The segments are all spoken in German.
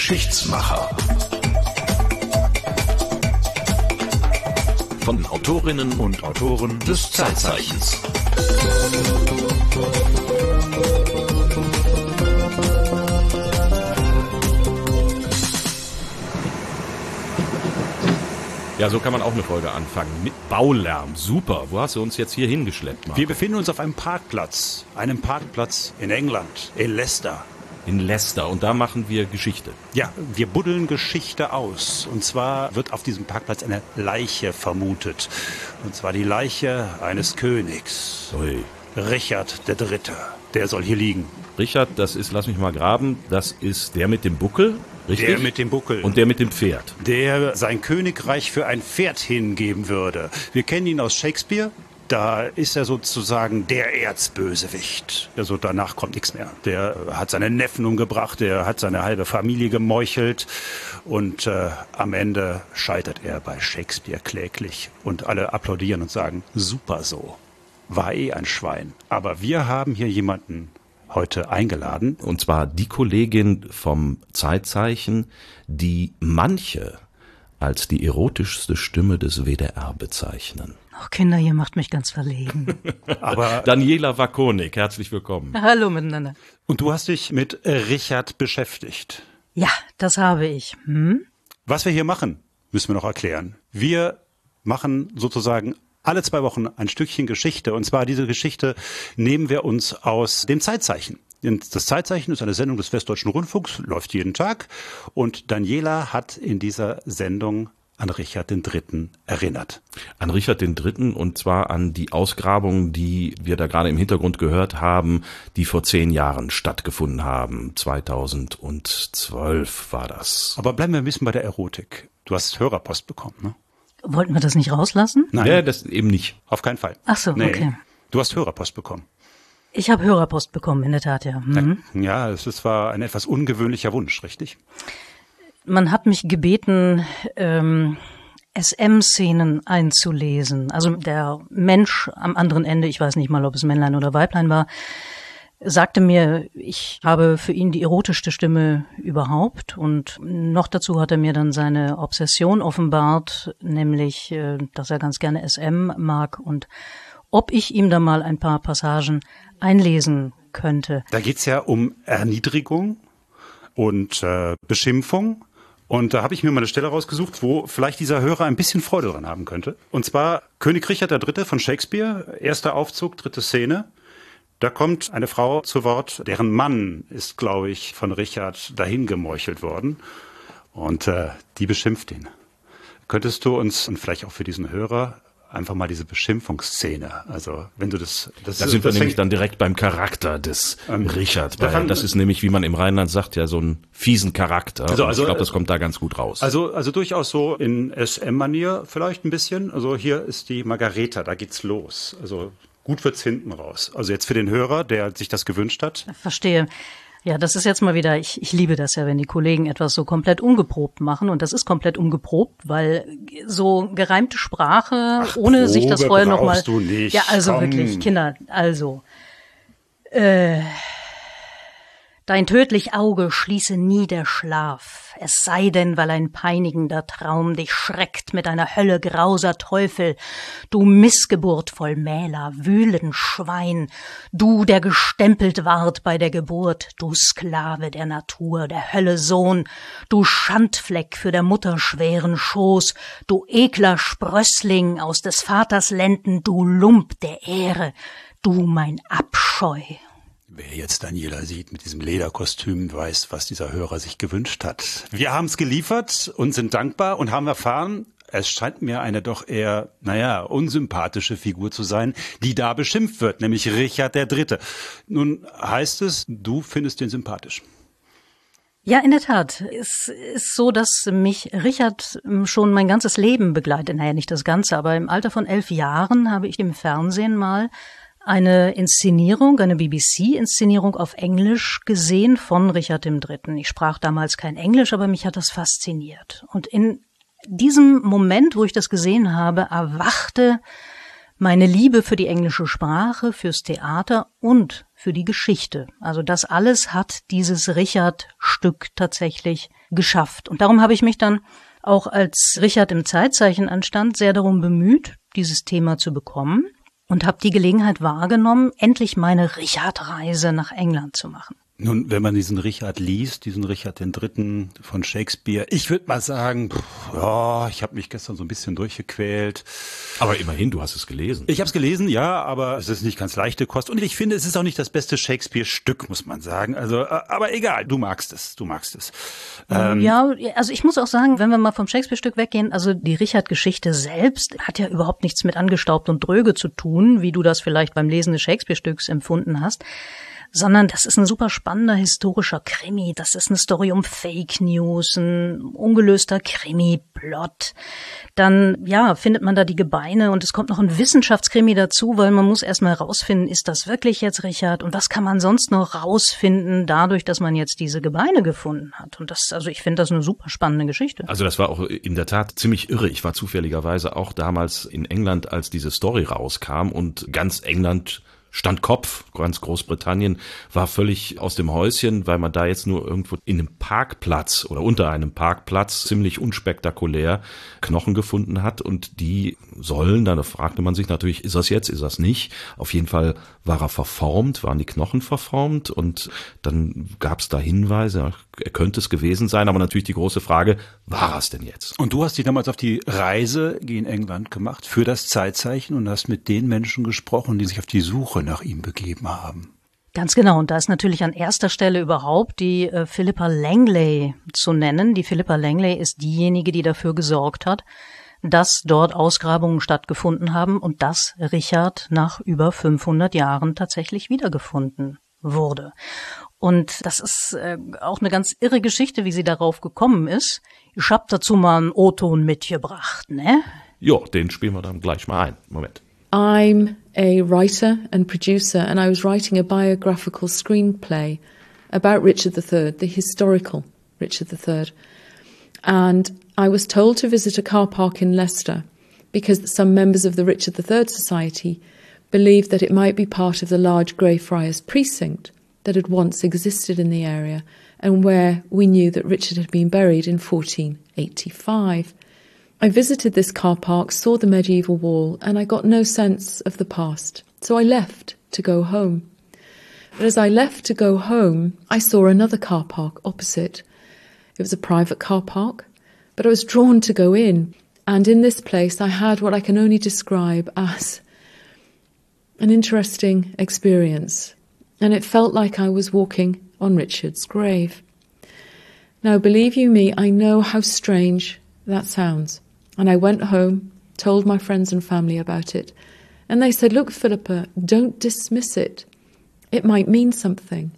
Geschichtsmacher. Von Autorinnen und Autoren des Zeitzeichens. Ja, so kann man auch eine Folge anfangen. Mit Baulärm. Super. Wo hast du uns jetzt hier hingeschleppt, Marco? Wir befinden uns auf einem Parkplatz. Einem Parkplatz in England, in Leicester. In Leicester. Und da machen wir Geschichte. Ja, wir buddeln Geschichte aus. Und zwar wird auf diesem Parkplatz eine Leiche vermutet. Und zwar die Leiche eines Königs. Ui. Richard III. Der soll hier liegen. Richard, das ist, lass mich mal graben, das ist der mit dem Buckel, richtig? Der mit dem Buckel. Und der mit dem Pferd. der sein Königreich für ein Pferd hingeben würde. Wir kennen ihn aus Shakespeare. Da ist er sozusagen der Erzbösewicht. Also danach kommt nichts mehr. Der hat seine Neffen umgebracht, der hat seine halbe Familie gemeuchelt und äh, am Ende scheitert er bei Shakespeare kläglich und alle applaudieren und sagen, super so. War eh ein Schwein. Aber wir haben hier jemanden heute eingeladen, Und zwar die Kollegin vom Zeitzeichen, die manche als die erotischste Stimme des WDR bezeichnen. Oh, Kinder, ihr macht mich ganz verlegen. aber Daniela Wakonik, herzlich willkommen. Hallo miteinander. und du hast dich mit Richard beschäftigt. Ja, das habe ich. Hm? Was wir hier machen, müssen wir noch erklären. Wir machen sozusagen alle zwei Wochen ein Stückchen Geschichte. Und zwar diese Geschichte nehmen wir uns aus dem Zeitzeichen. Das Zeitzeichen ist eine Sendung des Westdeutschen Rundfunks, läuft jeden Tag. Und Daniela hat in dieser Sendung an Richard III. erinnert. An Richard III. und zwar an die Ausgrabungen, die wir da gerade im Hintergrund gehört haben, die vor zehn Jahren stattgefunden haben. 2012 war das. Aber bleiben wir ein bisschen bei der Erotik. Du hast Hörerpost bekommen, ne? Wollten wir das nicht rauslassen? Nein, Ja, das eben nicht. auf keinen Fall. Ach so, okay. Du hast Hörerpost bekommen. Ich habe Hörerpost bekommen, in der Tat, ja. Hm. Ja, es war ein etwas ungewöhnlicher Wunsch, richtig? Man hat mich gebeten, ähm, SM-Szenen einzulesen. Also der Mensch am anderen Ende, ich weiß nicht mal, ob es Männlein oder Weiblein war, sagte mir, ich habe für ihn die erotischste Stimme überhaupt. Und noch dazu hat er mir dann seine Obsession offenbart, nämlich, äh, dass er ganz gerne SM mag und ob ich ihm da mal ein paar Passagen einlesen könnte. Da geht's ja um Erniedrigung und äh, Beschimpfung. Und da habe ich mir mal eine Stelle rausgesucht, wo vielleicht dieser Hörer ein bisschen Freude dran haben könnte. Und zwar König Richard III. von Shakespeare, erster Aufzug, dritte Szene. Da kommt eine Frau zu Wort, deren Mann ist, glaube ich, von Richard dahin gemeuchelt worden. Und äh, die beschimpft ihn. Könntest du uns, und vielleicht auch für diesen Hörer, einfach mal diese Beschimpfungsszene, also wenn du das... das Da ist- sind wir das nämlich fängt- dann direkt beim Charakter des Richard. da Weil fangen- das ist nämlich, wie man im Rheinland sagt, ja so ein fiesen Charakter. Also- also, ich glaube, äh, das kommt da ganz gut raus. Also, also durchaus so in SM-Manier vielleicht ein bisschen. Also hier ist die Margareta, da geht's los. Also gut wird's hinten raus. Also jetzt für den Hörer, der sich das gewünscht hat. Verstehe. Ja, das ist jetzt mal wieder, ich, ich liebe das ja, wenn die Kollegen etwas so komplett ungeprobt machen. Und das ist komplett ungeprobt, weil so gereimte Sprache, ohne sich das Probe vorher nochmal. Ja, also komm. wirklich, Kinder, also. Äh, Dein tödlich Auge schließe nie der Schlaf, es sei denn, weil ein peinigender Traum dich schreckt mit einer Hölle grauser Teufel, du Missgeburt voll Mähler, wühlen Schwein, du, der gestempelt ward bei der Geburt, du Sklave der Natur, der Hölle Sohn, du Schandfleck für der Mutter schweren Schoß, du ekler Sprössling aus des Vaters Lenden, du Lump der Ehre, du mein Abscheu. Wer jetzt Daniela sieht mit diesem Lederkostüm, weiß, was dieser Hörer sich gewünscht hat. Wir haben's geliefert und sind dankbar und haben erfahren, es scheint mir eine doch eher, naja, unsympathische Figur zu sein, die da beschimpft wird, nämlich Richard der Dritte. Nun heißt es, du findest den sympathisch. Ja, in der Tat. Es ist so, dass mich Richard ähm, schon mein ganzes Leben begleitet. Naja, nicht das Ganze, aber im Alter von elf Jahren habe ich im Fernsehen mal eine Inszenierung, eine BBC-Inszenierung auf Englisch gesehen von Richard III. Ich sprach damals kein Englisch, aber mich hat das fasziniert. Und in diesem Moment, wo ich das gesehen habe, erwachte meine Liebe für die englische Sprache, fürs Theater und für die Geschichte. Also das alles hat dieses Richard-Stück tatsächlich geschafft. Und darum habe ich mich dann auch als Richard im Zeitzeichen anstand, sehr darum bemüht, dieses Thema zu bekommen und habe die Gelegenheit wahrgenommen, endlich meine Richard-Reise nach England zu machen. Nun, wenn man diesen Richard liest, diesen Richard den Dritten von Shakespeare, ich würde mal sagen, pff, ja, ich habe mich gestern so ein bisschen durchgequält. Aber immerhin, du hast es gelesen. Ich habe es gelesen, ja, aber es ist nicht ganz leichte Kost. Und ich finde, es ist auch nicht das beste Shakespeare-Stück, muss man sagen. Also, äh, aber egal, du magst es, du magst es. Ähm, ja, also ich muss auch sagen, wenn wir mal vom Shakespeare-Stück weggehen, also die Richard-Geschichte selbst hat ja überhaupt nichts mit angestaubt und dröge zu tun, wie du das vielleicht beim Lesen des Shakespeare-Stücks empfunden hast sondern das ist ein super spannender historischer Krimi. Das ist eine Story um Fake News, ein ungelöster Krimi-Plot. Dann, ja, findet man da die Gebeine und es kommt noch ein Wissenschaftskrimi dazu, weil man muss erstmal rausfinden, ist das wirklich jetzt Richard und was kann man sonst noch rausfinden dadurch, dass man jetzt diese Gebeine gefunden hat. Und das, also ich finde das eine super spannende Geschichte. Also das war auch in der Tat ziemlich irre. Ich war zufälligerweise auch damals in England, als diese Story rauskam und ganz England stand Kopf. Ganz Großbritannien war völlig aus dem Häuschen, weil man da jetzt nur irgendwo in einem Parkplatz oder unter einem Parkplatz ziemlich unspektakulär Knochen gefunden hat und die sollen, da fragte man sich natürlich, ist das jetzt, ist das nicht? Auf jeden Fall war er verformt, waren die Knochen verformt und dann gab es da Hinweise, er könnte es gewesen sein, aber natürlich die große Frage, war es denn jetzt? Und du hast dich damals auf die Reise in England gemacht für das Zeitzeichen und hast mit den Menschen gesprochen, die sich auf die Suche nach ihm begeben haben. Ganz genau. Und da ist natürlich an erster Stelle überhaupt die äh, Philippa Langley zu nennen. Die Philippa Langley ist diejenige, die dafür gesorgt hat, dass dort Ausgrabungen stattgefunden haben und dass Richard nach über 500 Jahren tatsächlich wiedergefunden wurde. Und das ist äh, auch eine ganz irre Geschichte, wie sie darauf gekommen ist. Ich hab dazu mal einen O-Ton mitgebracht, ne? Ja, den spielen wir dann gleich mal ein. Moment. I'm a writer and producer, and I was writing a biographical screenplay about Richard III, the historical Richard III. And I was told to visit a car park in Leicester because some members of the Richard III Society believed that it might be part of the large Greyfriars precinct that had once existed in the area and where we knew that Richard had been buried in 1485. I visited this car park, saw the medieval wall, and I got no sense of the past. So I left to go home. But as I left to go home, I saw another car park opposite. It was a private car park, but I was drawn to go in. And in this place, I had what I can only describe as an interesting experience. And it felt like I was walking on Richard's grave. Now, believe you me, I know how strange that sounds. And I went home, told my friends and family about it. And they said, Look, Philippa, don't dismiss it. It might mean something.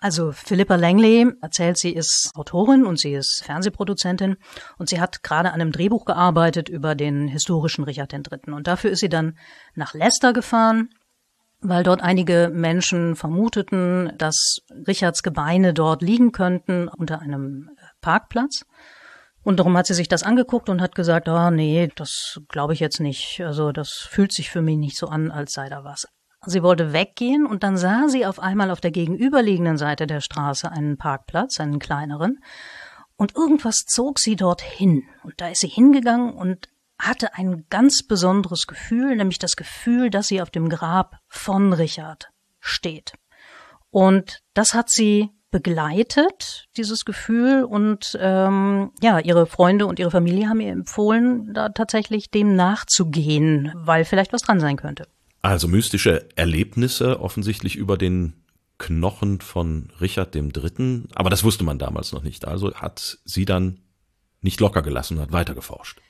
Also Philippa Langley erzählt, sie ist Autorin und sie ist Fernsehproduzentin und sie hat gerade an einem Drehbuch gearbeitet über den historischen Richard III. Und dafür ist sie dann nach Leicester gefahren, weil dort einige Menschen vermuteten, dass Richards Gebeine dort liegen könnten unter einem Parkplatz. Und darum hat sie sich das angeguckt und hat gesagt, ah oh, nee, das glaube ich jetzt nicht. Also das fühlt sich für mich nicht so an, als sei da was. Sie wollte weggehen und dann sah sie auf einmal auf der gegenüberliegenden Seite der Straße einen Parkplatz, einen kleineren, und irgendwas zog sie dorthin. Und da ist sie hingegangen und hatte ein ganz besonderes Gefühl, nämlich das Gefühl, dass sie auf dem Grab von Richard steht. Und das hat sie begleitet, dieses Gefühl, und ähm, ja, ihre Freunde und ihre Familie haben ihr empfohlen, da tatsächlich dem nachzugehen, weil vielleicht was dran sein könnte. Also mystische Erlebnisse offensichtlich über den Knochen von Richard III. Aber das wusste man damals noch nicht. Also hat sie dann nicht locker gelassen und hat weitergeforscht.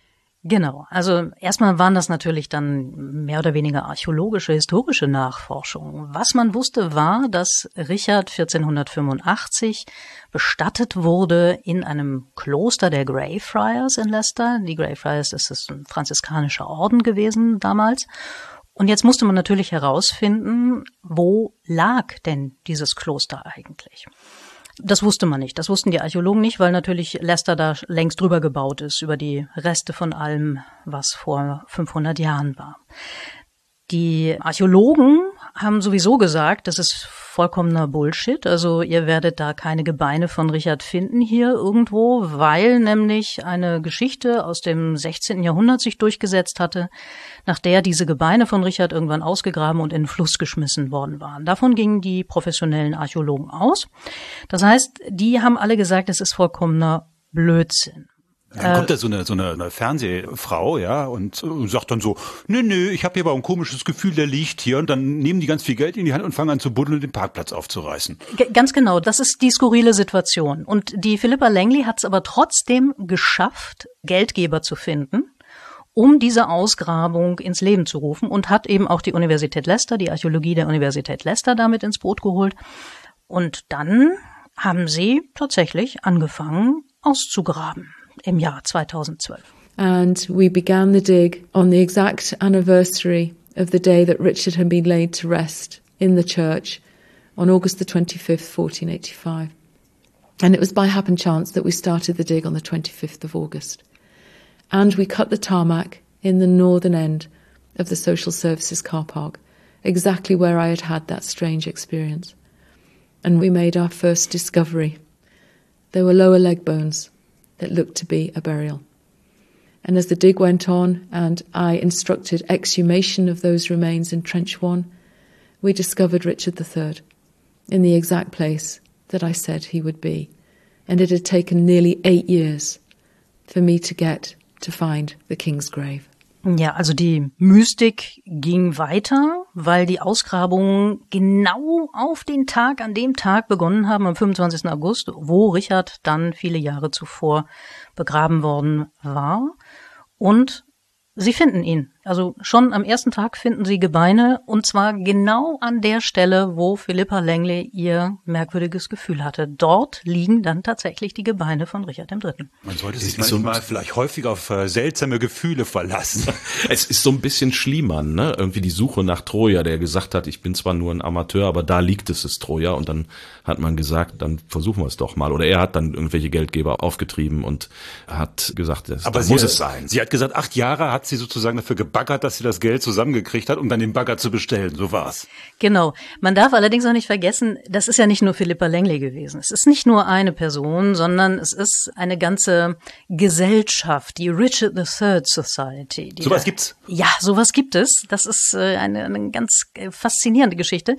Genau. Also erstmal waren das natürlich dann mehr oder weniger archäologische, historische Nachforschungen. Was man wusste war, dass Richard 1485 bestattet wurde in einem Kloster der Greyfriars in Leicester. Die Greyfriars, das ist ein franziskanischer Orden gewesen damals. Und jetzt musste man natürlich herausfinden, wo lag denn dieses Kloster eigentlich? Das wusste man nicht. Das wussten die Archäologen nicht, weil natürlich Leicester da längst drüber gebaut ist, über die Reste von allem, was vor 500 Jahren war. Die Archäologen haben sowieso gesagt, das ist vollkommener Bullshit. Also ihr werdet da keine Gebeine von Richard finden hier irgendwo, weil nämlich eine Geschichte aus dem 16. Jahrhundert sich durchgesetzt hatte, nach der diese Gebeine von Richard irgendwann ausgegraben und in den Fluss geschmissen worden waren. Davon gingen die professionellen Archäologen aus. Das heißt, die haben alle gesagt, es ist vollkommener Blödsinn. Dann kommt da so eine, so eine, eine Fernsehfrau, ja, und, und sagt dann so, nö, nö, ich habe hier aber ein komisches Gefühl, der liegt hier. Und dann nehmen die ganz viel Geld in die Hand und fangen an zu buddeln und den Parkplatz aufzureißen. G ganz genau, das ist die skurrile Situation. Und die Philippa Langley hat es aber trotzdem geschafft, Geldgeber zu finden um diese Ausgrabung ins Leben zu rufen und hat eben auch die Universität Leicester, die Archäologie der Universität Leicester damit ins Boot geholt. Und dann haben sie tatsächlich angefangen auszugraben im Jahr 2012. And we began the dig on the exact anniversary of the day that Richard had been laid to rest in the church on August the 25th, 1485. And it was by happen chance that we started the dig on the 25th of August and we cut the tarmac in the northern end of the social services car park, exactly where I had had that strange experience. And we made our first discovery. There were lower leg bones that looked to be a burial. And as the dig went on and I instructed exhumation of those remains in Trench 1, we discovered Richard III in the exact place that I said he would be. And it had taken nearly eight years for me to get to find the king's grave. Ja, also die Mystik ging weiter, weil die Ausgrabungen genau auf den Tag, an dem Tag begonnen haben, am 25. August, wo Richard dann viele Jahre zuvor begraben worden war. Und Sie finden ihn. Also schon am ersten Tag finden Sie Gebeine und zwar genau an der Stelle, wo Philippa Langley ihr merkwürdiges Gefühl hatte. Dort liegen dann tatsächlich die Gebeine von Richard III. Man sollte sich manchmal so vielleicht häufig auf äh, seltsame Gefühle verlassen. es ist so ein bisschen Schliemann, ne? Irgendwie die Suche nach Troja, der gesagt hat, ich bin zwar nur ein Amateur, aber da liegt es, ist Troja. Und dann hat man gesagt, dann versuchen wir es doch mal. Oder er hat dann irgendwelche Geldgeber aufgetrieben und hat gesagt, das, aber muss es sein. Sie hat gesagt, acht Jahre hat sie sozusagen dafür gebaggert, dass sie das Geld zusammengekriegt hat, um dann den Bagger zu bestellen. So war's. Genau. Man darf allerdings auch nicht vergessen, das ist ja nicht nur Philippa Langley gewesen. Es ist nicht nur eine Person, sondern es ist eine ganze Gesellschaft, die Richard III Society. Sowas gibt's? Ja, sowas gibt es. Das ist äh, eine, eine ganz äh, faszinierende Geschichte.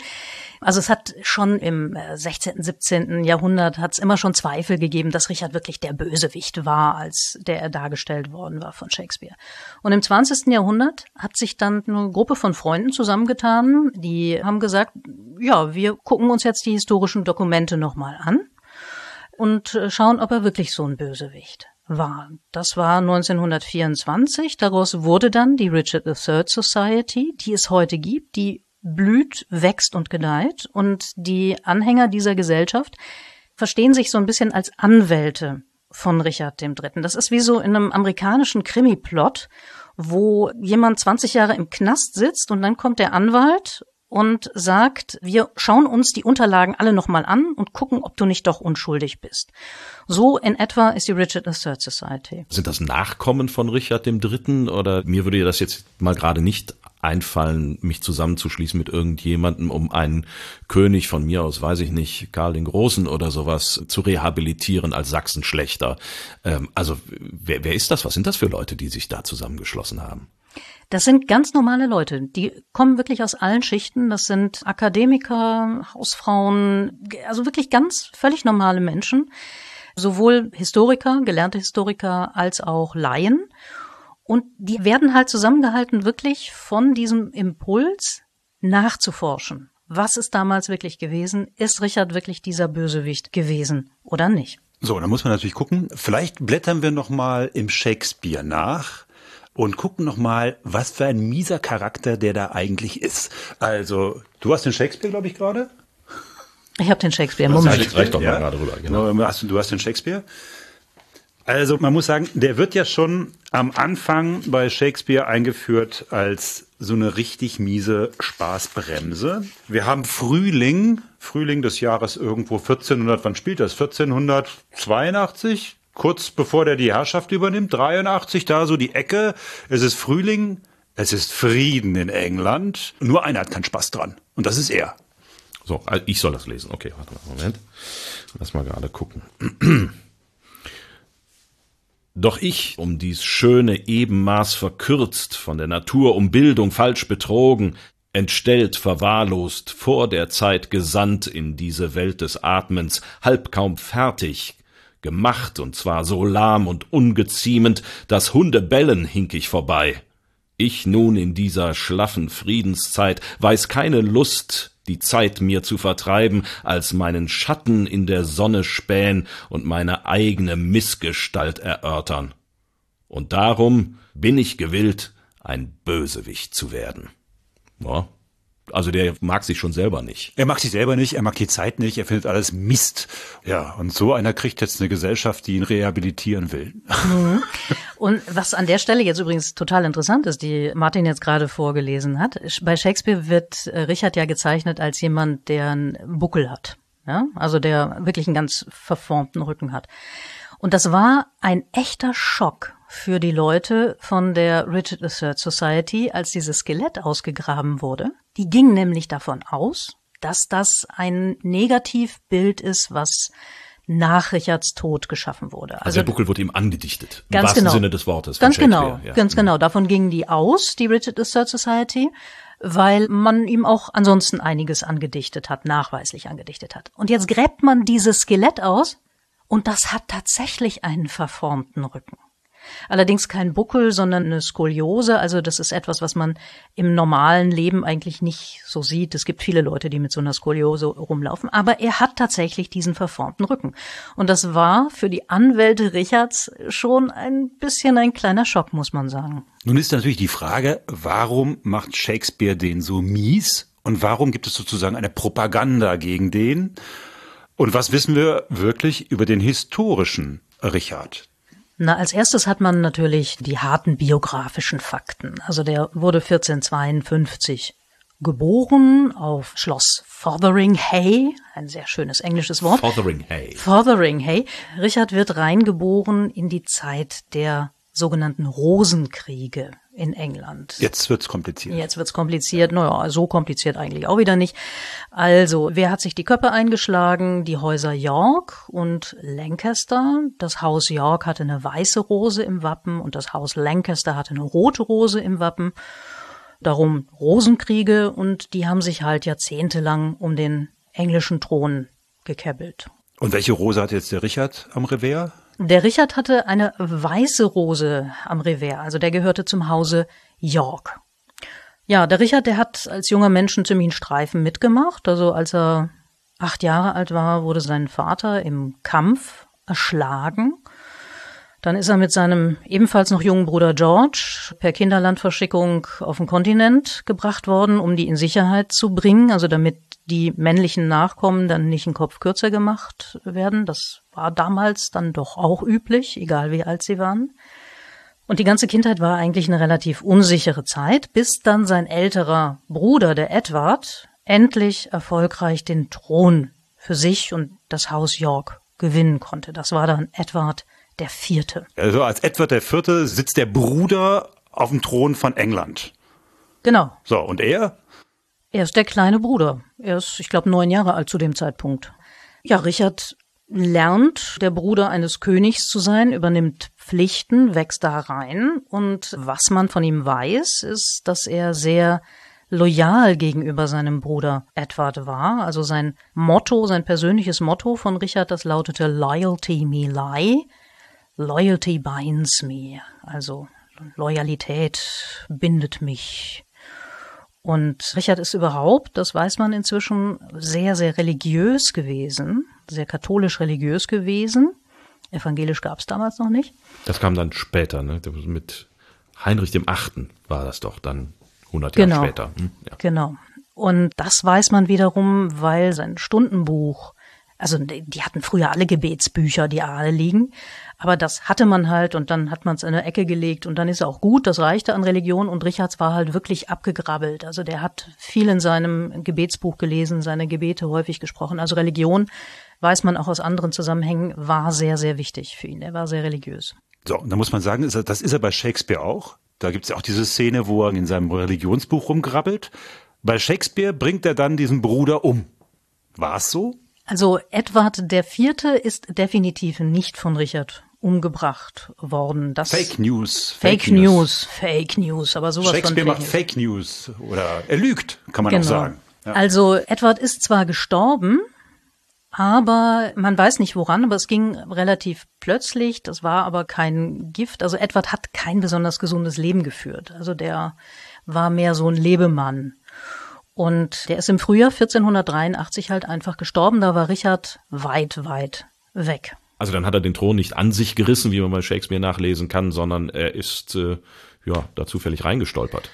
Also es hat schon im 16., äh, 17. Jahrhundert hat es immer schon Zweifel gegeben, dass Richard wirklich der Bösewicht war, als der er dargestellt worden war von Shakespeare. Und im 20. Jahrhundert hat sich dann eine Gruppe von Freunden zusammengetan, die haben gesagt, ja, wir gucken uns jetzt die historischen Dokumente nochmal an und äh, schauen, ob er wirklich so ein Bösewicht war. Das war 1924. Daraus wurde dann die Richard III Society, die es heute gibt, die blüht, wächst und gedeiht. Und die Anhänger dieser Gesellschaft verstehen sich so ein bisschen als Anwälte von Richard III. Das ist wie so in einem amerikanischen Krimi-Plot, wo jemand 20 Jahre im Knast sitzt und dann kommt der Anwalt und sagt, wir schauen uns die Unterlagen alle nochmal an und gucken, ob du nicht doch unschuldig bist. So in etwa ist die Richard III Society. Sind das Nachkommen von Richard III. oder mir würde das jetzt mal gerade nicht einfallen, mich zusammenzuschließen mit irgendjemandem, um einen König von mir aus, weiß ich nicht, Karl den Großen oder sowas zu rehabilitieren als Sachsenschlechter. Ähm, also wer, wer ist das? Was sind das für Leute, die sich da zusammengeschlossen haben? Das sind ganz normale Leute, die kommen wirklich aus allen Schichten. Das sind Akademiker, Hausfrauen, also wirklich ganz völlig normale Menschen. Sowohl Historiker, gelernte Historiker als auch Laien. Und die werden halt zusammengehalten wirklich von diesem Impuls nachzuforschen. Was ist damals wirklich gewesen? Ist Richard wirklich dieser Bösewicht gewesen oder nicht? So, da muss man natürlich gucken. Vielleicht blättern wir noch mal im Shakespeare nach und gucken noch mal, was für ein mieser Charakter der da eigentlich ist. Also, du hast den Shakespeare, glaube ich, gerade? Ich habe den Shakespeare. Moment. Das reicht doch ja. mal gerade rüber. Genau. Du hast, du hast den Shakespeare. Also man muss sagen, der wird ja schon am Anfang bei Shakespeare eingeführt als so eine richtig miese Spaßbremse. Wir haben Frühling, Frühling des Jahres irgendwo 1400, wann spielt das? 1482? kurz bevor der die Herrschaft übernimmt, 83, da so die Ecke. Es ist Frühling Es ist Frieden in England. Nur einer hat keinen Spaß dran. Und das ist er. So, ich soll das lesen. Okay, warte mal, Moment. Lass mal gerade gucken. Doch ich, um dies schöne Ebenmaß verkürzt, von der Natur um Bildung falsch betrogen, entstellt, verwahrlost, vor der Zeit gesandt in diese Welt des Atmens, halb kaum fertig, gemacht, und zwar so lahm und ungeziemend, dass Hunde bellen hink ich vorbei. Ich nun in dieser schlaffen Friedenszeit weiß keine Lust, die Zeit mir zu vertreiben, als meinen Schatten in der Sonne spähen und meine eigene Missgestalt erörtern. Und darum bin ich gewillt, ein Bösewicht zu werden. Ja, also der mag sich schon selber nicht. Er mag sich selber nicht, er mag die Zeit nicht, er findet alles Mist. Ja, und so einer kriegt jetzt eine Gesellschaft, die ihn rehabilitieren will. Mhm. Und was an der Stelle jetzt übrigens total interessant ist, die Martin jetzt gerade vorgelesen hat, bei Shakespeare wird äh, Richard ja gezeichnet als jemand, der einen Buckel hat. Ja? Also der wirklich einen ganz verformten Rücken hat. Und das war ein echter Schock für die Leute von der Richard III Society, als dieses Skelett ausgegraben wurde. Die gingen nämlich davon aus, dass das ein Negativbild ist, was nach Richards Tod geschaffen wurde. Also, also der Buckel wurde ihm angedichtet. Im ganz genau. Sinne des Wortes. Ganz genau. Ja. Ganz genau. Davon gingen die aus, die Richard III Society, weil man ihm auch ansonsten einiges angedichtet hat, nachweislich angedichtet hat. Und jetzt gräbt man dieses Skelett aus und das hat tatsächlich einen verformten Rücken. Allerdings kein Buckel, sondern eine Skoliose. Also das ist etwas, was man im normalen Leben eigentlich nicht so sieht. Es gibt viele Leute, die mit so einer Skoliose rumlaufen. Aber er hat tatsächlich diesen verformten Rücken. Und das war für die Anwälte Richards schon ein bisschen ein kleiner Schock, muss man sagen. Nun ist natürlich die Frage, warum macht Shakespeare den so mies? Und warum gibt es sozusagen eine Propaganda gegen den? Und was wissen wir wirklich über den historischen Richard? Na, als erstes hat man natürlich die harten biografischen Fakten. Also der wurde 1452 geboren auf Schloss Fotheringhay, ein sehr schönes englisches Wort. Fotheringhay. Fotheringhay. Richard wird reingeboren in die Zeit der sogenannten Rosenkriege in England. Jetzt wird's kompliziert. Jetzt wird's kompliziert. Naja, so kompliziert eigentlich auch wieder nicht. Also, wer hat sich die Köpfe eingeschlagen? Die Häuser York und Lancaster. Das Haus York hatte eine weiße Rose im Wappen und das Haus Lancaster hatte eine rote Rose im Wappen. Darum Rosenkriege und die haben sich halt jahrzehntelang um den englischen Thron gekebbelt. Und welche Rose hat jetzt der Richard am Revers? Der Richard hatte eine weiße Rose am Revers, also der gehörte zum Hause York. Ja, der Richard, der hat als junger Mensch einen ziemlichen Streifen mitgemacht. Also als er acht Jahre alt war, wurde sein Vater im Kampf erschlagen. Dann ist er mit seinem ebenfalls noch jungen Bruder George per Kinderlandverschickung auf den Kontinent gebracht worden, um die in Sicherheit zu bringen, also damit die männlichen Nachkommen dann nicht einen Kopf kürzer gemacht werden. Das war damals dann doch auch üblich, egal wie alt sie waren. Und die ganze Kindheit war eigentlich eine relativ unsichere Zeit, bis dann sein älterer Bruder, der Edward, endlich erfolgreich den Thron für sich und das Haus York gewinnen konnte. Das war dann Edward der Vierte. Also als Edward der Vierte sitzt der Bruder auf dem Thron von England. Genau. So, und er? Er ist der kleine Bruder. Er ist, ich glaube, neun Jahre alt zu dem Zeitpunkt. Ja, Richard lernt, der Bruder eines Königs zu sein, übernimmt Pflichten, wächst da rein. Und was man von ihm weiß, ist, dass er sehr loyal gegenüber seinem Bruder Edward war. Also sein Motto, sein persönliches Motto von Richard, das lautete Loyalty me lie. Loyalty binds me. Also Loyalität bindet mich. Und Richard ist überhaupt, das weiß man inzwischen, sehr, sehr religiös gewesen, sehr katholisch religiös gewesen. Evangelisch gab es damals noch nicht. Das kam dann später, ne? Mit Heinrich dem Achten war das doch dann 100 genau. Jahre später. Hm? Ja. Genau. Und das weiß man wiederum, weil sein Stundenbuch, also die hatten früher alle Gebetsbücher, die alle liegen, aber das hatte man halt und dann hat man es in eine Ecke gelegt und dann ist auch gut, das reichte an Religion und Richards war halt wirklich abgegrabbelt. Also der hat viel in seinem Gebetsbuch gelesen, seine Gebete häufig gesprochen. Also Religion, weiß man auch aus anderen Zusammenhängen, war sehr, sehr wichtig für ihn. Er war sehr religiös. So, und da muss man sagen, das ist er bei Shakespeare auch. Da gibt's ja auch diese Szene, wo er in seinem Religionsbuch rumgrabbelt. Bei Shakespeare bringt er dann diesen Bruder um. War's so? Also Edward der Vierte ist definitiv nicht von Richard umgebracht worden. Das Fake News. Fake, News. Fake News, aber sowas Shakespeare von macht Fake News oder er lügt, kann man Genau. auch sagen. Ja. Also Edward ist zwar gestorben, aber man weiß nicht woran, aber es ging relativ plötzlich. Das war aber kein Gift. Also Edward hat kein besonders gesundes Leben geführt. Also der war mehr so ein Lebemann. Und der ist im Frühjahr 1483 halt einfach gestorben. Da war Richard weit, weit weg. Also dann hat er den Thron nicht an sich gerissen, wie man bei Shakespeare nachlesen kann, sondern er ist äh, ja da zufällig reingestolpert.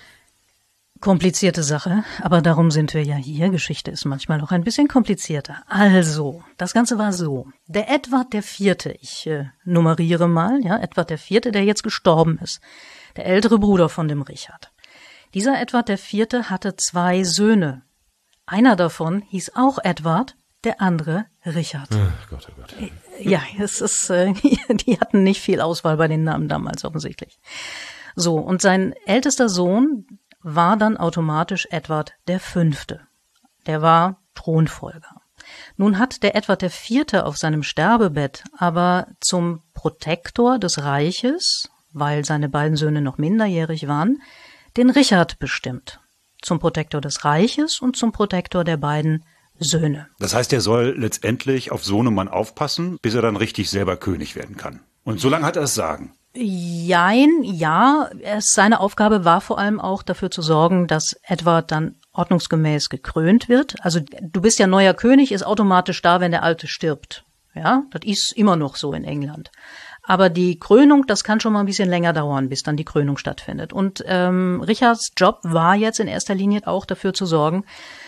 Komplizierte Sache, aber darum sind wir ja hier. Geschichte ist manchmal noch ein bisschen komplizierter. Also, das Ganze war so. Der Edward der Vierte, ich äh, nummeriere mal, ja, Edward der Vierte, der jetzt gestorben ist. Der ältere Bruder von dem Richard. Dieser Edward der Vierte hatte zwei Söhne. Einer davon hieß auch Edward, der andere Richard. Ach Gott, oh Gott. Ja, es ist, äh, die hatten nicht viel Auswahl bei den Namen damals offensichtlich. So, und sein ältester Sohn war dann automatisch Edward der Fünfte. Der war Thronfolger. Nun hat der Edward der Vierte auf seinem Sterbebett aber zum Protektor des Reiches, weil seine beiden Söhne noch minderjährig waren, den Richard bestimmt. Zum Protektor des Reiches und zum Protektor der beiden Söhne. Das heißt, er soll letztendlich auf Sohnemann aufpassen, bis er dann richtig selber König werden kann. Und so lange hat er es sagen. Jein, ja. Es, seine Aufgabe war vor allem auch dafür zu sorgen, dass Edward dann ordnungsgemäß gekrönt wird. Also du bist ja neuer König, ist automatisch da, wenn der Alte stirbt. Ja, das ist immer noch so in England. Aber die Krönung, das kann schon mal ein bisschen länger dauern, bis dann die Krönung stattfindet. Und ähm, Richards Job war jetzt in erster Linie auch dafür zu sorgen,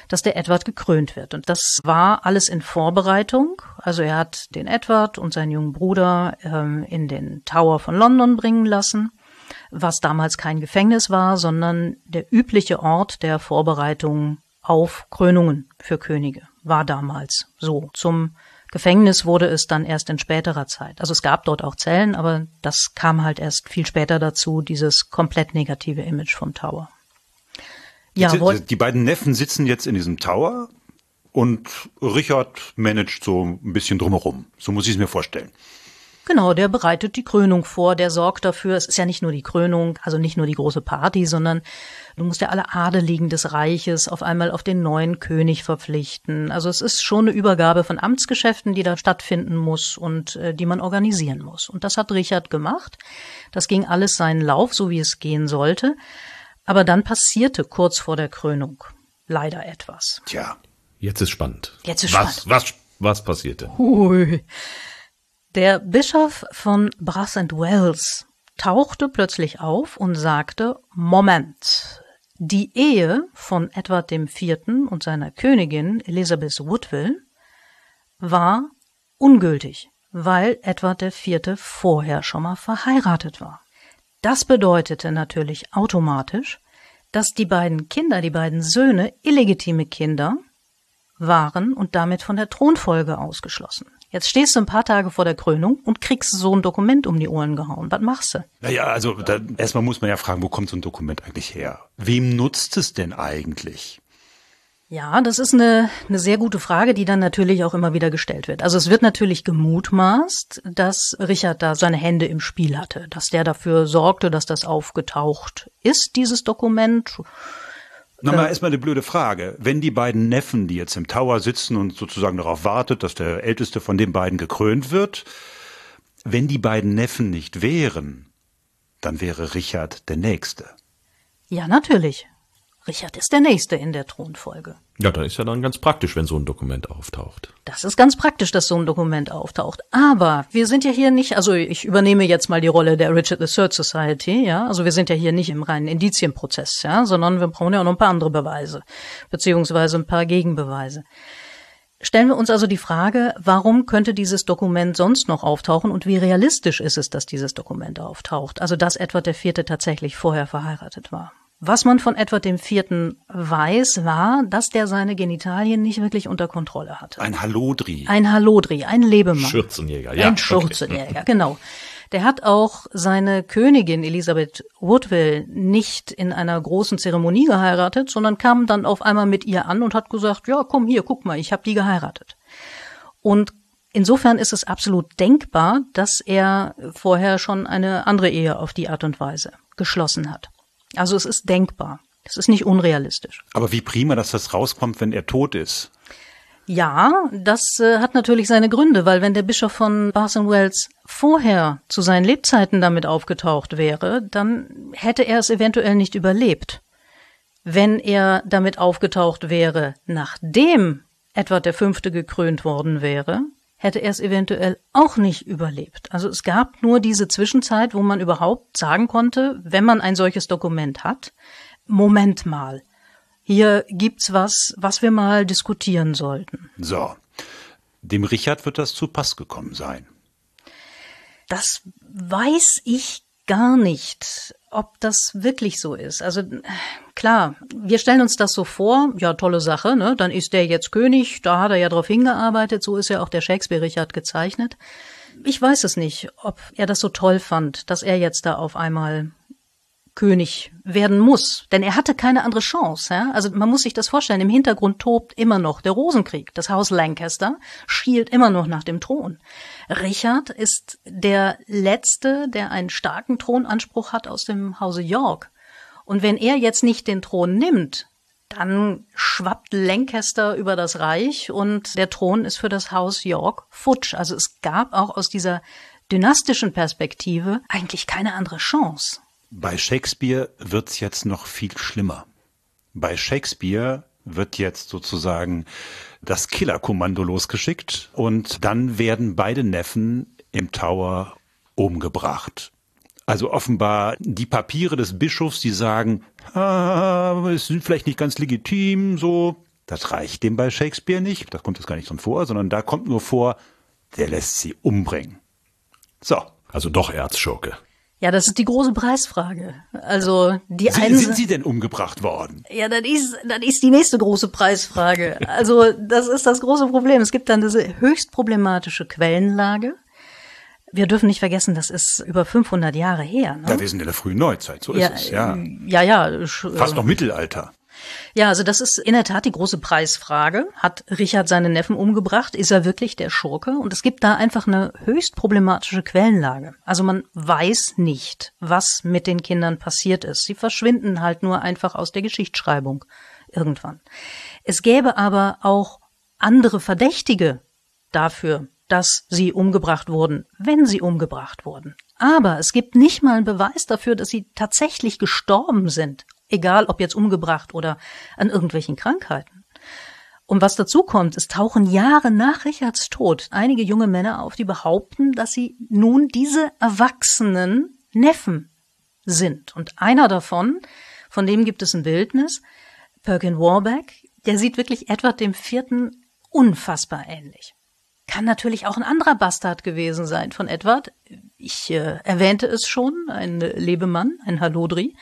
dass der Edward gekrönt wird. Und das war alles in Vorbereitung. Also er hat den Edward und seinen jungen Bruder ähm, in den Tower von London bringen lassen, was damals kein Gefängnis war, sondern der übliche Ort der Vorbereitung auf Krönungen für Könige war damals so. Zum Gefängnis wurde es dann erst in späterer Zeit. Also es gab dort auch Zellen, aber das kam halt erst viel später dazu, dieses komplett negative Image vom Tower. Ja, die, woll- die beiden Neffen sitzen jetzt in diesem Tower und Richard managt so ein bisschen drumherum. So muss ich es mir vorstellen. Genau, der bereitet die Krönung vor, der sorgt dafür, es ist ja nicht nur die Krönung, also nicht nur die große Party, sondern du musst ja alle Adeligen des Reiches auf einmal auf den neuen König verpflichten. Also es ist schon eine Übergabe von Amtsgeschäften, die da stattfinden muss und äh, die man organisieren muss. Und das hat Richard gemacht. Das ging alles seinen Lauf, so wie es gehen sollte. Aber dann passierte kurz vor der Krönung leider etwas. Tja, Jetzt ist spannend. Jetzt ist was, spannend. Was, was passierte? Hui. Der Bischof von Brass and Wells tauchte plötzlich auf und sagte, Moment, die Ehe von Edward IV. und seiner Königin Elizabeth Woodville war ungültig, weil Edward IV. vorher schon mal verheiratet war. Das bedeutete natürlich automatisch, dass die beiden Kinder, die beiden Söhne, illegitime Kinder waren und damit von der Thronfolge ausgeschlossen. Jetzt stehst du ein paar Tage vor der Krönung und kriegst so ein Dokument um die Ohren gehauen. Was machst du? naja, also da, erstmal muss man ja fragen, wo kommt so ein Dokument eigentlich her? Wem nutzt es denn eigentlich? Ja, das ist eine, eine sehr gute Frage, die dann natürlich auch immer wieder gestellt wird. Also es wird natürlich gemutmaßt, dass Richard da seine Hände im Spiel hatte, dass der dafür sorgte, dass das aufgetaucht ist, dieses Dokument. Na, mal erstmal eine blöde Frage. Wenn die beiden Neffen, die jetzt im Tower sitzen und sozusagen darauf wartet, dass der älteste von den beiden gekrönt wird, wenn die beiden Neffen nicht wären, dann wäre Richard der Nächste. Ja, natürlich. Richard ist der Nächste in der Thronfolge. Ja, dann ist ja dann ganz praktisch, wenn so ein Dokument auftaucht. Das ist ganz praktisch, dass so ein Dokument auftaucht. Aber wir sind ja hier nicht, also ich übernehme jetzt mal die Rolle der Richard III Society, ja. Also wir sind ja hier nicht im reinen Indizienprozess, ja, sondern wir brauchen ja auch noch ein paar andere Beweise, beziehungsweise ein paar Gegenbeweise. Stellen wir uns also die Frage, warum könnte dieses Dokument sonst noch auftauchen und wie realistisch ist es, dass dieses Dokument auftaucht? Also, dass Edward IV. tatsächlich vorher verheiratet war. Was man von Edward IV. weiß, war, dass der seine Genitalien nicht wirklich unter Kontrolle hatte. Ein Hallodri. Ein Hallodri, ein Lebemann. Schürzenjäger, ja. Ein Schürzenjäger, okay. genau. Der hat auch seine Königin Elisabeth Woodville nicht in einer großen Zeremonie geheiratet, sondern kam dann auf einmal mit ihr an und hat gesagt, ja, komm hier, guck mal, ich habe die geheiratet. Und insofern ist es absolut denkbar, dass er vorher schon eine andere Ehe auf die Art und Weise geschlossen hat. Also es ist denkbar. Es ist nicht unrealistisch. Aber wie prima, dass das rauskommt, wenn er tot ist. Ja, das äh, hat natürlich seine Gründe, weil wenn der Bischof von Bath Wells vorher zu seinen Lebzeiten damit aufgetaucht wäre, dann hätte er es eventuell nicht überlebt. Wenn er damit aufgetaucht wäre, nachdem Edward V. gekrönt worden wäre, hätte er es eventuell auch nicht überlebt. Also es gab nur diese Zwischenzeit, wo man überhaupt sagen konnte, wenn man ein solches Dokument hat, Moment mal, hier gibt's was, was wir mal diskutieren sollten. So. Dem Richard wird das zu Pass gekommen sein. Das weiß ich gar nicht, ob das wirklich so ist. Also klar, wir stellen uns das so vor, ja, tolle Sache, ne? Dann ist der jetzt König, da hat er ja drauf hingearbeitet, so ist ja auch der Shakespeare Richard gezeichnet. Ich weiß es nicht, ob er das so toll fand, dass er jetzt da auf einmal König werden muss, denn er hatte keine andere Chance. Ja? Also man muss sich das vorstellen, im Hintergrund tobt immer noch der Rosenkrieg. Das Haus Lancaster schielt immer noch nach dem Thron. Richard ist der Letzte, der einen starken Thronanspruch hat aus dem Hause York. Und wenn er jetzt nicht den Thron nimmt, dann schwappt Lancaster über das Reich und der Thron ist für das Haus York futsch. Also es gab auch aus dieser dynastischen Perspektive eigentlich keine andere Chance. Bei Shakespeare wird's jetzt noch viel schlimmer. Bei Shakespeare wird jetzt sozusagen das Killerkommando losgeschickt und dann werden beide Neffen im Tower umgebracht. Also offenbar die Papiere des Bischofs, die sagen, ah, es sind vielleicht nicht ganz legitim, so. Das reicht dem bei Shakespeare nicht. Das kommt jetzt gar nicht drin vor, sondern da kommt nur vor, der lässt sie umbringen. So. Also doch Erzschurke. Ja, das ist die große Preisfrage. Also die Sie, einen sind Sie denn umgebracht worden? Ja, das ist das ist die nächste große Preisfrage. Also das ist das große Problem. Es gibt dann diese höchst problematische Quellenlage. Wir dürfen nicht vergessen, das ist über 500 Jahre her. Ne? Ja, wir sind in der frühen Neuzeit, so ja, ist es, ja. Ja, ja. Fast noch Mittelalter. Ja, also das ist in der Tat die große Preisfrage. Hat Richard seinen Neffen umgebracht? Ist er wirklich der Schurke? Und es gibt da einfach eine höchst problematische Quellenlage. Also man weiß nicht, was mit den Kindern passiert ist. Sie verschwinden halt nur einfach aus der Geschichtsschreibung irgendwann. Es gäbe aber auch andere Verdächtige dafür, dass sie umgebracht wurden, wenn sie umgebracht wurden. Aber es gibt nicht mal einen Beweis dafür, dass sie tatsächlich gestorben sind egal ob jetzt umgebracht oder an irgendwelchen Krankheiten. Und was dazu kommt, es tauchen Jahre nach Richards Tod einige junge Männer auf, die behaupten, dass sie nun diese erwachsenen Neffen sind. Und einer davon, von dem gibt es ein Bildnis, Perkin Warbeck, der sieht wirklich Edward dem Vierten unfassbar ähnlich. Kann natürlich auch ein anderer Bastard gewesen sein von Edward. Ich äh, erwähnte es schon, ein Lebemann, ein Halodri.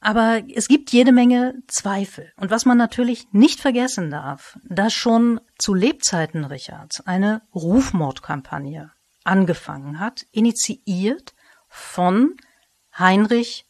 Aber es gibt jede Menge Zweifel. Und was man natürlich nicht vergessen darf, dass schon zu Lebzeiten Richards eine Rufmordkampagne angefangen hat, initiiert von Heinrich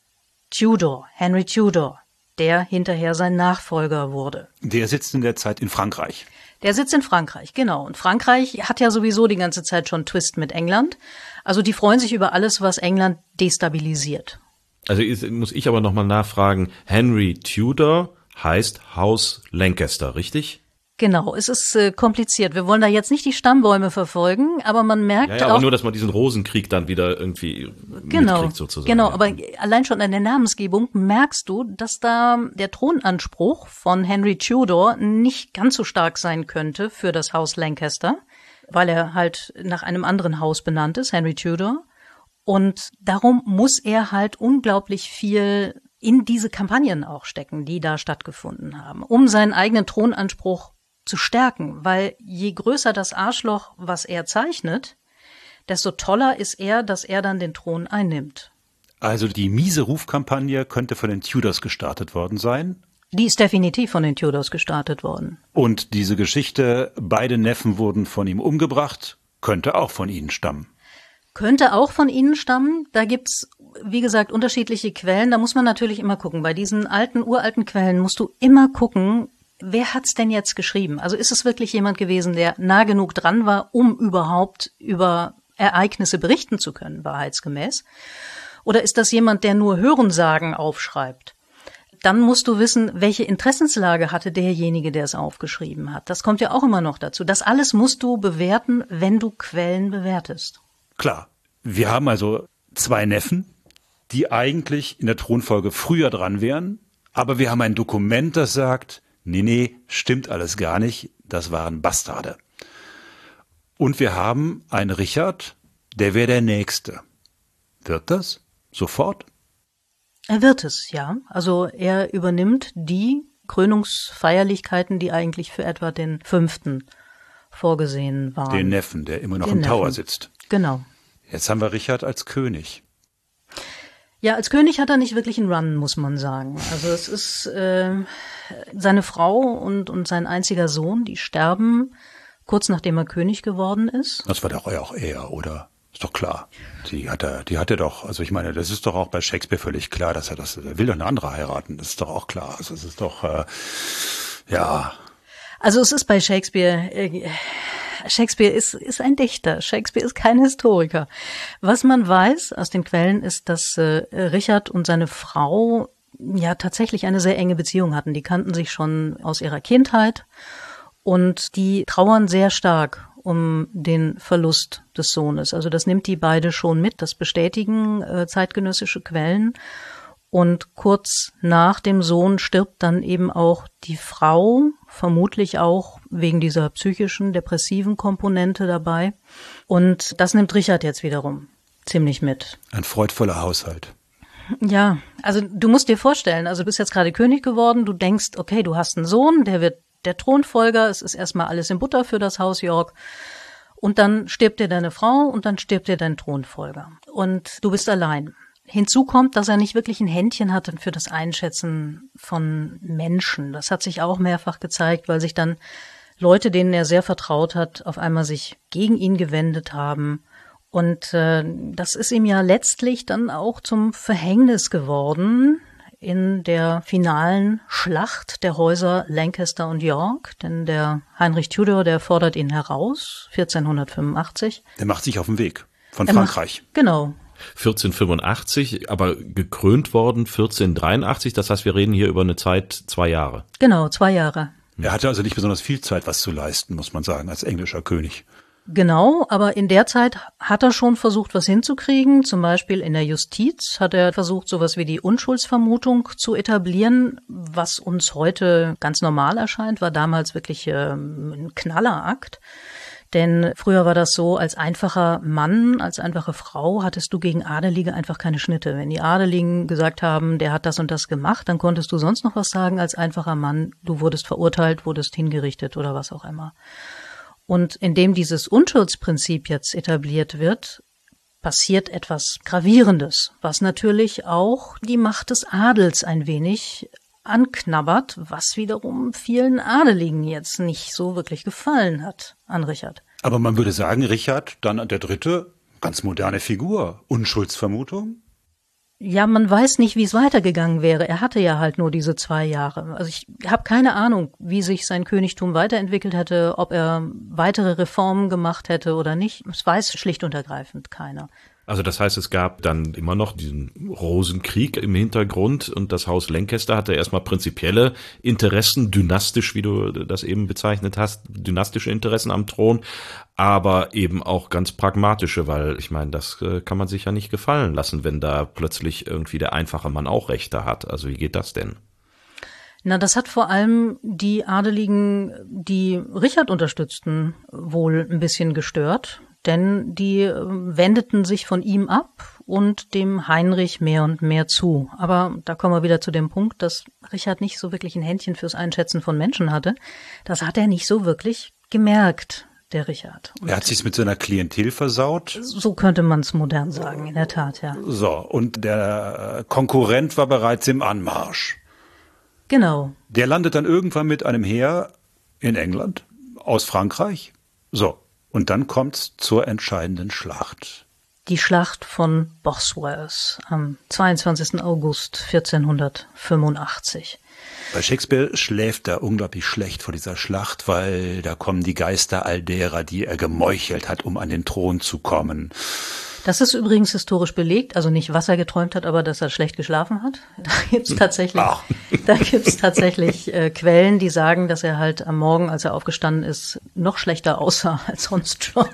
Tudor, Henry Tudor, der hinterher sein Nachfolger wurde. Der sitzt in der Zeit in Frankreich. Der sitzt in Frankreich, genau. Und Frankreich hat ja sowieso die ganze Zeit schon Twist mit England. Also die freuen sich über alles, was England destabilisiert. Also muss ich aber nochmal nachfragen, Henry Tudor heißt Haus Lancaster, richtig? Genau, es ist äh, kompliziert. Wir wollen da jetzt nicht die Stammbäume verfolgen, aber man merkt ja, ja, auch. Aber nur, dass man diesen Rosenkrieg dann wieder irgendwie genau, mitkriegt sozusagen. Genau, aber allein schon an der Namensgebung merkst du, dass da der Thronanspruch von Henry Tudor nicht ganz so stark sein könnte für das Haus Lancaster, weil er halt nach einem anderen Haus benannt ist, Henry Tudor. Und darum muss er halt unglaublich viel in diese Kampagnen auch stecken, die da stattgefunden haben, um seinen eigenen Thronanspruch zu stärken, weil je größer das Arschloch, was er zeichnet, desto toller ist er, dass er dann den Thron einnimmt. Also die miese Rufkampagne könnte von den Tudors gestartet worden sein. Die ist definitiv von den Tudors gestartet worden. Und diese Geschichte, beide Neffen wurden von ihm umgebracht, könnte auch von ihnen stammen. Könnte auch von ihnen stammen. Da gibt's, wie gesagt, unterschiedliche Quellen. Da muss man natürlich immer gucken. Bei diesen alten, uralten Quellen musst du immer gucken, wer hat's denn jetzt geschrieben? Also ist es wirklich jemand gewesen, der nah genug dran war, um überhaupt über Ereignisse berichten zu können, wahrheitsgemäß? Oder ist das jemand, der nur Hörensagen aufschreibt? Dann musst du wissen, welche Interessenslage hatte derjenige, der es aufgeschrieben hat. Das kommt ja auch immer noch dazu. Das alles musst du bewerten, wenn du Quellen bewertest. Klar. Wir haben also zwei Neffen, die eigentlich in der Thronfolge früher dran wären, aber wir haben ein Dokument, das sagt, nee, nee, stimmt alles gar nicht, das waren Bastarde. Und wir haben einen Richard, der wäre der Nächste. Wird das? Sofort? Er wird es, ja. Also er übernimmt die Krönungsfeierlichkeiten, die eigentlich für etwa den fünften vorgesehen waren. Den Neffen, der immer noch Den im Tower Neffen. sitzt. Genau. Jetzt haben wir Richard als König. Ja, als König hat er nicht wirklich einen Run, muss man sagen. Also es ist äh, seine Frau und, und sein einziger Sohn, die sterben kurz nachdem er König geworden ist. Das war doch auch er, oder? Ist doch klar. Die hat er, die hat er doch, also ich meine, das ist doch auch bei Shakespeare völlig klar, dass er das, er will doch eine andere heiraten. Das ist doch auch klar. Also es ist doch, äh, ja, Also es ist bei Shakespeare, äh, Shakespeare ist, ist ein Dichter, Shakespeare ist kein Historiker. Was man weiß aus den Quellen ist, dass äh, Richard und seine Frau ja tatsächlich eine sehr enge Beziehung hatten. Die kannten sich schon aus ihrer Kindheit und die trauern sehr stark um den Verlust des Sohnes. Also das nimmt die beide schon mit, das bestätigen äh, zeitgenössische Quellen. Und kurz nach dem Sohn stirbt dann eben auch die Frau, vermutlich auch wegen dieser psychischen, depressiven Komponente dabei. Und das nimmt Richard jetzt wiederum ziemlich mit. ein freudvoller Haushalt. Ja, also du musst dir vorstellen, also du bist jetzt gerade König geworden, du denkst, okay, du hast einen Sohn, der wird der Thronfolger, es ist erstmal alles in Butter für das Haus York. Und dann stirbt dir deine Frau und dann stirbt dir dein Thronfolger. Und du bist allein. Hinzu kommt, dass er nicht wirklich ein Händchen hatte für das Einschätzen von Menschen. Das hat sich auch mehrfach gezeigt, weil sich dann Leute, denen er sehr vertraut hat, auf einmal sich gegen ihn gewendet haben. Und äh, das ist ihm ja letztlich dann auch zum Verhängnis geworden in der finalen Schlacht der Häuser Lancaster und York, denn der Heinrich Tudor, der fordert ihn heraus, 1485. Der macht sich auf den Weg von Er macht- Frankreich. Genau, 1485, aber gekrönt worden 1483. Das heißt, wir reden hier über eine Zeit zwei Jahre. genau, zwei Jahre. Er hatte also nicht besonders viel Zeit, was zu leisten, muss man sagen, als englischer König. Genau, aber in der Zeit hat er schon versucht, was hinzukriegen. Zum Beispiel in der Justiz hat er versucht, sowas wie die Unschuldsvermutung zu etablieren, was uns heute ganz normal erscheint, war damals wirklich ähm, ein Knallerakt. Denn früher war das so, als einfacher Mann, als einfache Frau hattest du gegen Adelige einfach keine Schnitte. Wenn die Adeligen gesagt haben, der hat das und das gemacht, dann konntest du sonst noch was sagen als einfacher Mann. Du wurdest verurteilt, wurdest hingerichtet oder was auch immer. Und indem dieses Unschuldsprinzip jetzt etabliert wird, passiert etwas Gravierendes, was natürlich auch die Macht des Adels ein wenig anknabbert, was wiederum vielen Adeligen jetzt nicht so wirklich gefallen hat an Richard. Aber man würde sagen, Richard, dann der dritte, ganz moderne Figur. Unschuldsvermutung? Ja, man weiß nicht, wie es weitergegangen wäre. Er hatte ja halt nur diese zwei Jahre. Also ich habe keine Ahnung, wie sich sein Königtum weiterentwickelt hätte, ob er weitere Reformen gemacht hätte oder nicht. Es weiß schlicht und ergreifend keiner. Also das heißt, es gab dann immer noch diesen Rosenkrieg im Hintergrund und das Haus Lancaster hatte erstmal prinzipielle Interessen, dynastisch, wie du das eben bezeichnet hast, dynastische Interessen am Thron, aber eben auch ganz pragmatische, weil ich meine, das äh, kann man sich ja nicht gefallen lassen, wenn da plötzlich irgendwie der einfache Mann auch Rechte hat. Also wie geht das denn? Na, das hat vor allem die Adeligen, die Richard unterstützten, wohl ein bisschen gestört, denn die äh, wendeten sich von ihm ab und dem Heinrich mehr und mehr zu. Aber da kommen wir wieder zu dem Punkt, dass Richard nicht so wirklich ein Händchen fürs Einschätzen von Menschen hatte. Das hat er nicht so wirklich gemerkt. der Richard. Und er hat sich mit seiner Klientel versaut. So könnte man es modern sagen, in der Tat, ja. So, und der Konkurrent war bereits im Anmarsch. Genau. Der landet dann irgendwann mit einem Heer in England aus Frankreich. So, und dann kommt's zur entscheidenden Schlacht. Die Schlacht von Bosworth am 22. August 1485. Bei Shakespeare schläft er unglaublich schlecht vor dieser Schlacht, weil da kommen die Geister all derer, die er gemeuchelt hat, um an den Thron zu kommen. Das ist übrigens historisch belegt, also nicht, was er geträumt hat, aber dass er schlecht geschlafen hat. Da gibt's tatsächlich, Ach. da gibt's tatsächlich äh, Quellen, die sagen, dass er halt am Morgen, als er aufgestanden ist, noch schlechter aussah als sonst schon.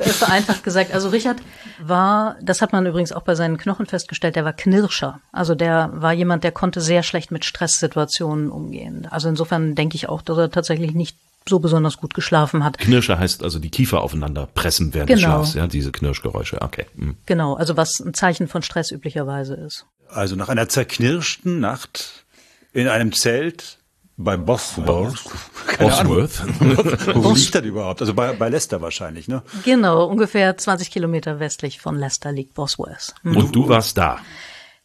Vereinfacht gesagt. Also Richard war, das hat man übrigens auch bei seinen Knochen festgestellt, der war Knirscher. Also der war jemand, der konnte sehr schlecht mit Stresssituationen umgehen. Also insofern denke ich auch, dass er tatsächlich nicht so besonders gut geschlafen hat. Knirsche heißt also die Kiefer aufeinander pressen während genau. des Schlafs, ja, diese Knirschgeräusche, okay. Mhm. Genau, also was ein Zeichen von Stress üblicherweise ist. Also nach einer zerknirschten Nacht in einem Zelt bei Bosworth. Bosworth. Wo liegt das überhaupt? Also bei, bei Leicester wahrscheinlich, ne? Genau, ungefähr 20 Kilometer westlich von Leicester liegt Bosworth. Mhm. Und du warst da?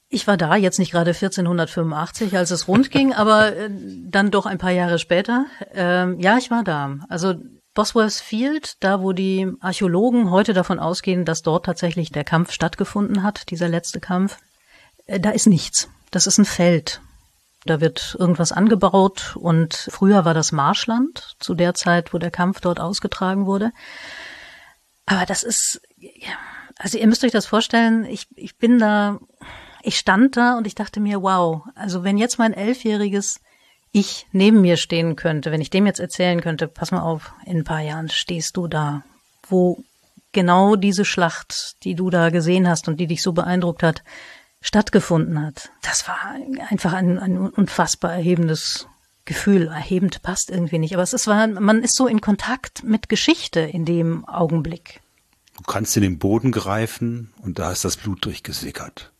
Ich war da, jetzt nicht gerade 1485, als es rund ging, aber äh, dann doch ein paar Jahre später. Ähm, ja, ich war da. Also Bosworth Field, da wo die Archäologen heute davon ausgehen, dass dort tatsächlich der Kampf stattgefunden hat, dieser letzte Kampf, äh, da ist nichts. Das ist ein Feld. Da wird irgendwas angebaut und früher war das Marschland, zu der Zeit, wo der Kampf dort ausgetragen wurde. Aber das ist, also ihr müsst euch das vorstellen, ich, ich bin da ich stand da und ich dachte mir, wow, also wenn jetzt mein elfjähriges Ich neben mir stehen könnte, wenn ich dem jetzt erzählen könnte, pass mal auf, in ein paar Jahren stehst du da, wo genau diese Schlacht, die du da gesehen hast und die dich so beeindruckt hat, stattgefunden hat. Das war einfach ein, ein unfassbar erhebendes Gefühl. Erhebend passt irgendwie nicht, aber es ist, man ist so in Kontakt mit Geschichte in dem Augenblick. Du kannst in den Boden greifen und da ist das Blut durchgesickert.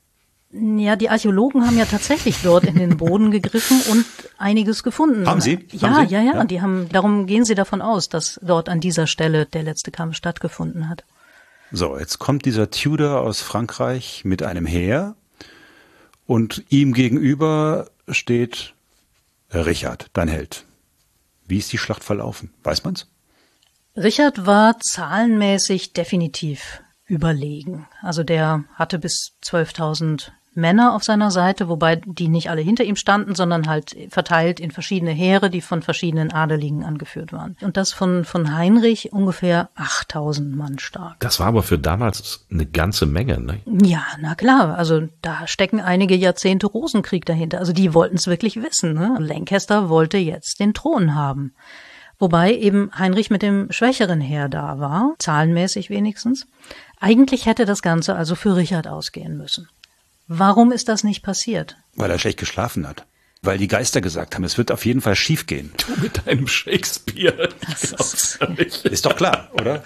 Ja, die Archäologen haben ja tatsächlich dort in den Boden gegriffen und einiges gefunden. Haben Sie? Ja, haben Sie? ja, ja, ja. Die haben, darum gehen sie davon aus, dass dort an dieser Stelle der letzte Kampf stattgefunden hat. So, jetzt kommt dieser Tudor aus Frankreich mit einem Heer und ihm gegenüber steht Richard, dein Held. Wie ist die Schlacht verlaufen? Weiß man's? Richard war zahlenmäßig definitiv überlegen. Also der hatte bis 12.000 Männer auf seiner Seite, wobei die nicht alle hinter ihm standen, sondern halt verteilt in verschiedene Heere, die von verschiedenen Adeligen angeführt waren. Und das von, von Heinrich ungefähr 8000 Mann stark. Das war aber für damals eine ganze Menge, ne? Ja, na klar. Also da stecken einige Jahrzehnte Rosenkrieg dahinter. Also die wollten es wirklich wissen. Ne? Lancaster wollte jetzt den Thron haben. Wobei eben Heinrich mit dem schwächeren Heer da war, zahlenmäßig wenigstens. Eigentlich hätte das Ganze also für Richard ausgehen müssen. Warum ist das nicht passiert? Weil er schlecht geschlafen hat. Weil die Geister gesagt haben, es wird auf jeden Fall schiefgehen. Du mit deinem Shakespeare. Ist, ist, doch klar, oder?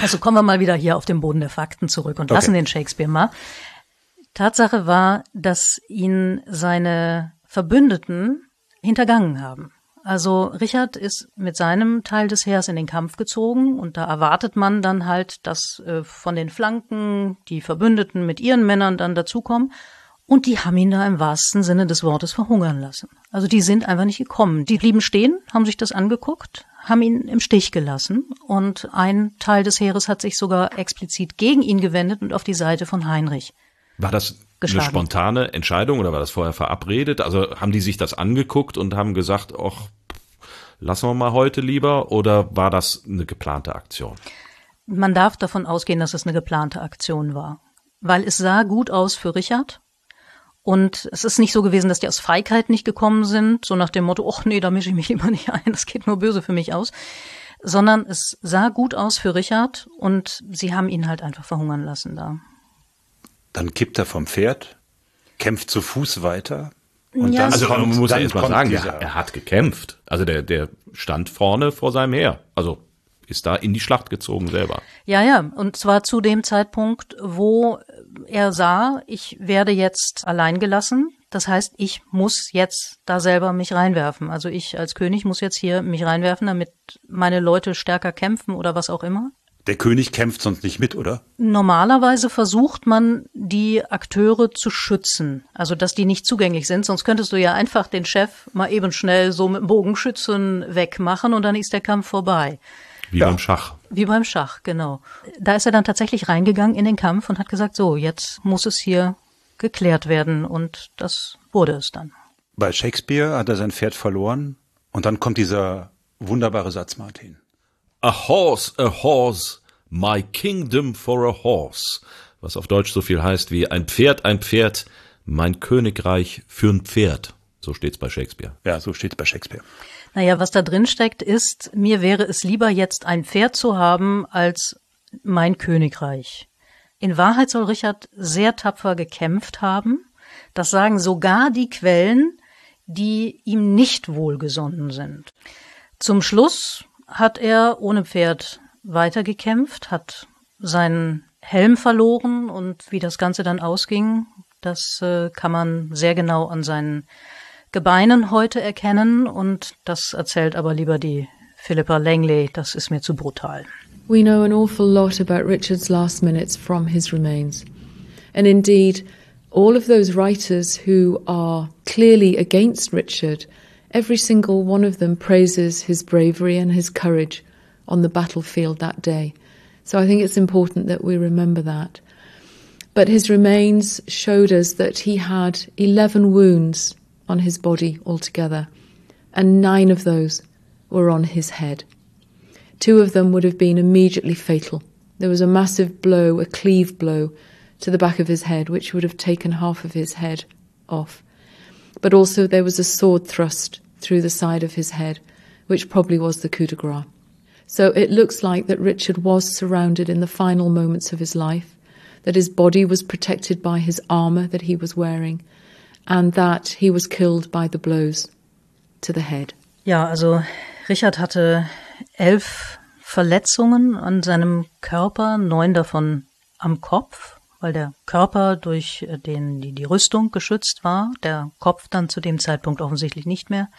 Also kommen wir mal wieder hier auf den Boden der Fakten zurück und okay. lassen den Shakespeare mal. Tatsache war, dass ihn seine Verbündeten hintergangen haben. Also Richard ist mit seinem Teil des Heers in den Kampf gezogen und da erwartet man dann halt, dass äh, von den Flanken die Verbündeten mit ihren Männern dann dazukommen und die haben ihn da im wahrsten Sinne des Wortes verhungern lassen. Also die sind einfach nicht gekommen. Die blieben stehen, haben sich das angeguckt, haben ihn im Stich gelassen und ein Teil des Heeres hat sich sogar explizit gegen ihn gewendet und auf die Seite von Heinrich. War das eine spontane Entscheidung oder war das vorher verabredet? Also haben die sich das angeguckt und haben gesagt, ach, lassen wir mal heute lieber oder war das eine geplante Aktion? Man darf davon ausgehen, dass es eine geplante Aktion war, weil es sah gut aus für Richard. Und es ist nicht so gewesen, dass die aus Feigheit nicht gekommen sind, so nach dem Motto, ach nee, da mische ich mich lieber nicht ein, das geht nur böse für mich aus, sondern es sah gut aus für Richard und sie haben ihn halt einfach verhungern lassen da. Dann kippt er vom Pferd, kämpft zu Fuß weiter. Und ja, dann also kommt, man muss ja erst mal sagen, er, er, hat gekämpft. Also der, der stand vorne vor seinem Heer. Also ist da in die Schlacht gezogen selber. Ja, ja, und zwar zu dem Zeitpunkt, wo er sah, ich werde jetzt allein gelassen. Das heißt, ich muss jetzt da selber mich reinwerfen. Also ich als König muss jetzt hier mich reinwerfen, damit meine Leute stärker kämpfen oder was auch immer. Der König kämpft sonst nicht mit, oder? Normalerweise versucht man, die Akteure zu schützen, also dass die nicht zugänglich sind, sonst könntest du ja einfach den Chef mal eben schnell so mit dem Bogenschützen wegmachen und dann ist der Kampf vorbei. Wie ja. beim Schach. Wie beim Schach, genau. Da ist er dann tatsächlich reingegangen in den Kampf und hat gesagt, so, jetzt muss es hier geklärt werden und das wurde es dann. Bei Shakespeare hat er sein Pferd verloren und dann kommt dieser wunderbare Satz, Martin. A horse, a horse, my kingdom for a horse. Was auf Deutsch so viel heißt wie ein Pferd, ein Pferd, mein Königreich für ein Pferd. So steht's bei Shakespeare. Ja, so steht's bei Shakespeare. Naja, was da drin steckt, ist, mir wäre es lieber jetzt ein Pferd zu haben als mein Königreich. In Wahrheit soll Richard sehr tapfer gekämpft haben. Das sagen sogar die Quellen, die ihm nicht wohlgesonnen sind. Zum Schluss hat er ohne Pferd weitergekämpft, hat seinen Helm verloren und wie das Ganze dann ausging, das äh, kann man sehr genau an seinen Gebeinen heute erkennen und das erzählt aber lieber die Philippa Langley, das ist mir zu brutal. We know an awful lot about Richard's last minutes from his remains. And indeed, all of those writers who are clearly against Richard, every single one of them praises his bravery and his courage on the battlefield that day. So I think it's important that we remember that. But his remains showed us that he had 11 wounds on his body altogether, and nine of those were on his head. Two of them would have been immediately fatal. There was a massive blow, a cleave blow, to the back of his head, which would have taken half of his head off. But also there was a sword thrust through the side of his head, which probably was the coup de grace. So it looks like that Richard was surrounded in the final moments of his life, that his body was protected by his armour that he was wearing, and that he was killed by the blows to the head. Ja, also Richard hatte elf Verletzungen an seinem Körper, neun davon am Kopf, weil der Körper durch den die, die Rüstung geschützt war, der Kopf dann zu dem Zeitpunkt offensichtlich nicht mehr.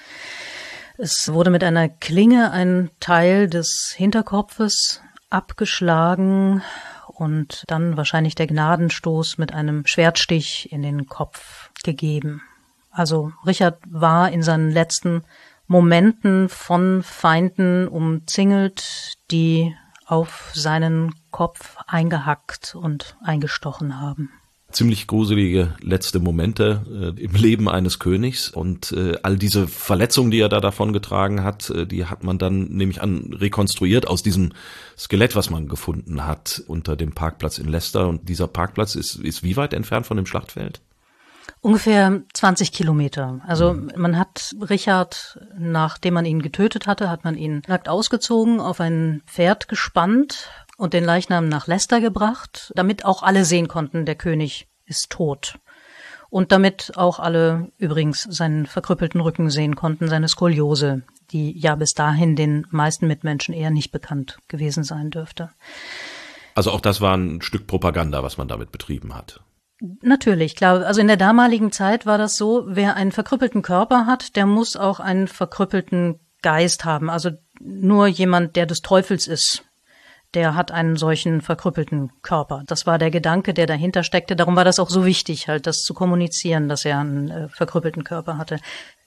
Es wurde mit einer Klinge ein Teil des Hinterkopfes abgeschlagen und dann wahrscheinlich der Gnadenstoß mit einem Schwertstich in den Kopf gegeben. Also Richard war in seinen letzten Momenten von Feinden umzingelt, die auf seinen Kopf eingehackt und eingestochen haben. Ziemlich gruselige letzte Momente äh, im Leben eines Königs. Und äh, all diese Verletzungen, die er da davon getragen hat, äh, die hat man dann nämlich an rekonstruiert aus diesem Skelett, was man gefunden hat unter dem Parkplatz in Leicester. Und dieser Parkplatz ist ist wie weit entfernt von dem Schlachtfeld? Ungefähr 20 Kilometer. Also man hat Richard, nachdem man ihn getötet hatte, hat man ihn nackt ausgezogen, auf ein Pferd gespannt und den Leichnam nach Leicester gebracht, damit auch alle sehen konnten, der König ist tot. Und damit auch alle übrigens seinen verkrüppelten Rücken sehen konnten, seine Skoliose, die ja bis dahin den meisten Mitmenschen eher nicht bekannt gewesen sein dürfte. Also auch das war ein Stück Propaganda, was man damit betrieben hat. Natürlich, klar. Also in der damaligen Zeit war das so, wer einen verkrüppelten Körper hat, der muss auch einen verkrüppelten Geist haben. Also nur jemand, der des Teufels ist, der hat einen solchen verkrüppelten Körper. Das war der Gedanke, der dahinter steckte. Darum war das auch so wichtig, halt das zu kommunizieren, dass er einen äh, verkrüppelten Körper hatte.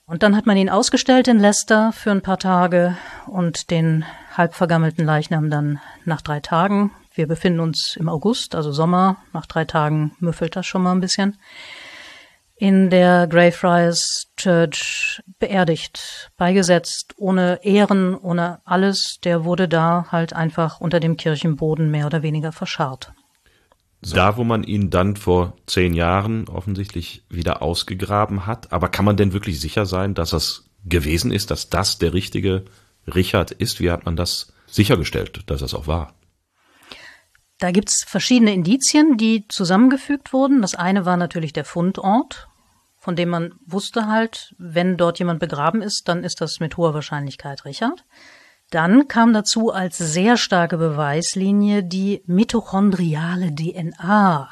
Und dann hat man ihn ausgestellt in Leicester für ein paar Tage und den halb vergammelten Leichnam dann nach drei Tagen. Wir befinden uns im August, also Sommer. Nach drei Tagen müffelt das schon mal ein bisschen in der Greyfriars Church beerdigt, beigesetzt, ohne Ehren, ohne alles. Der wurde da halt einfach unter dem Kirchenboden mehr oder weniger verscharrt. So. Da, wo man ihn dann vor zehn Jahren offensichtlich wieder ausgegraben hat. Aber kann man denn wirklich sicher sein, dass es gewesen ist, dass das der richtige Richard ist? Wie hat man das sichergestellt, dass es auch war? Da gibt's verschiedene Indizien, die zusammengefügt wurden. Das eine war natürlich der Fundort, von dem man wusste halt, wenn dort jemand begraben ist, dann ist das mit hoher Wahrscheinlichkeit Richard. Dann kam dazu als sehr starke Beweislinie die mitochondriale DNA.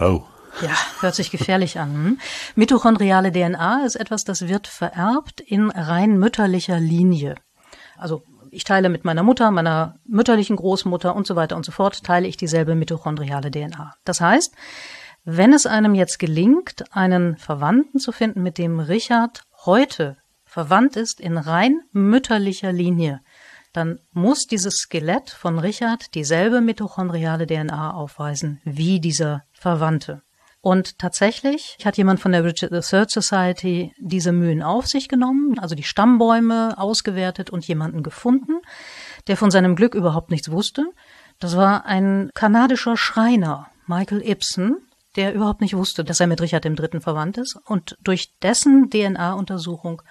Oh. Ja, hört sich gefährlich an. Hm? Mitochondriale DNA ist etwas, das wird vererbt in rein mütterlicher Linie. Also ich teile mit meiner Mutter, meiner mütterlichen Großmutter und so weiter und so fort, teile ich dieselbe mitochondriale DNA. Das heißt, wenn es einem jetzt gelingt, einen Verwandten zu finden, mit dem Richard heute verwandt ist in rein mütterlicher Linie, dann muss dieses Skelett von Richard dieselbe mitochondriale DNA aufweisen wie dieser Verwandte. Und tatsächlich hat jemand von der Richard III Society diese Mühen auf sich genommen, also die Stammbäume ausgewertet und jemanden gefunden, der von seinem Glück überhaupt nichts wusste. Das war ein kanadischer Schreiner, Michael Ibsen, der überhaupt nicht wusste, dass er mit Richard III. verwandt ist. Und durch dessen DNA-Untersuchung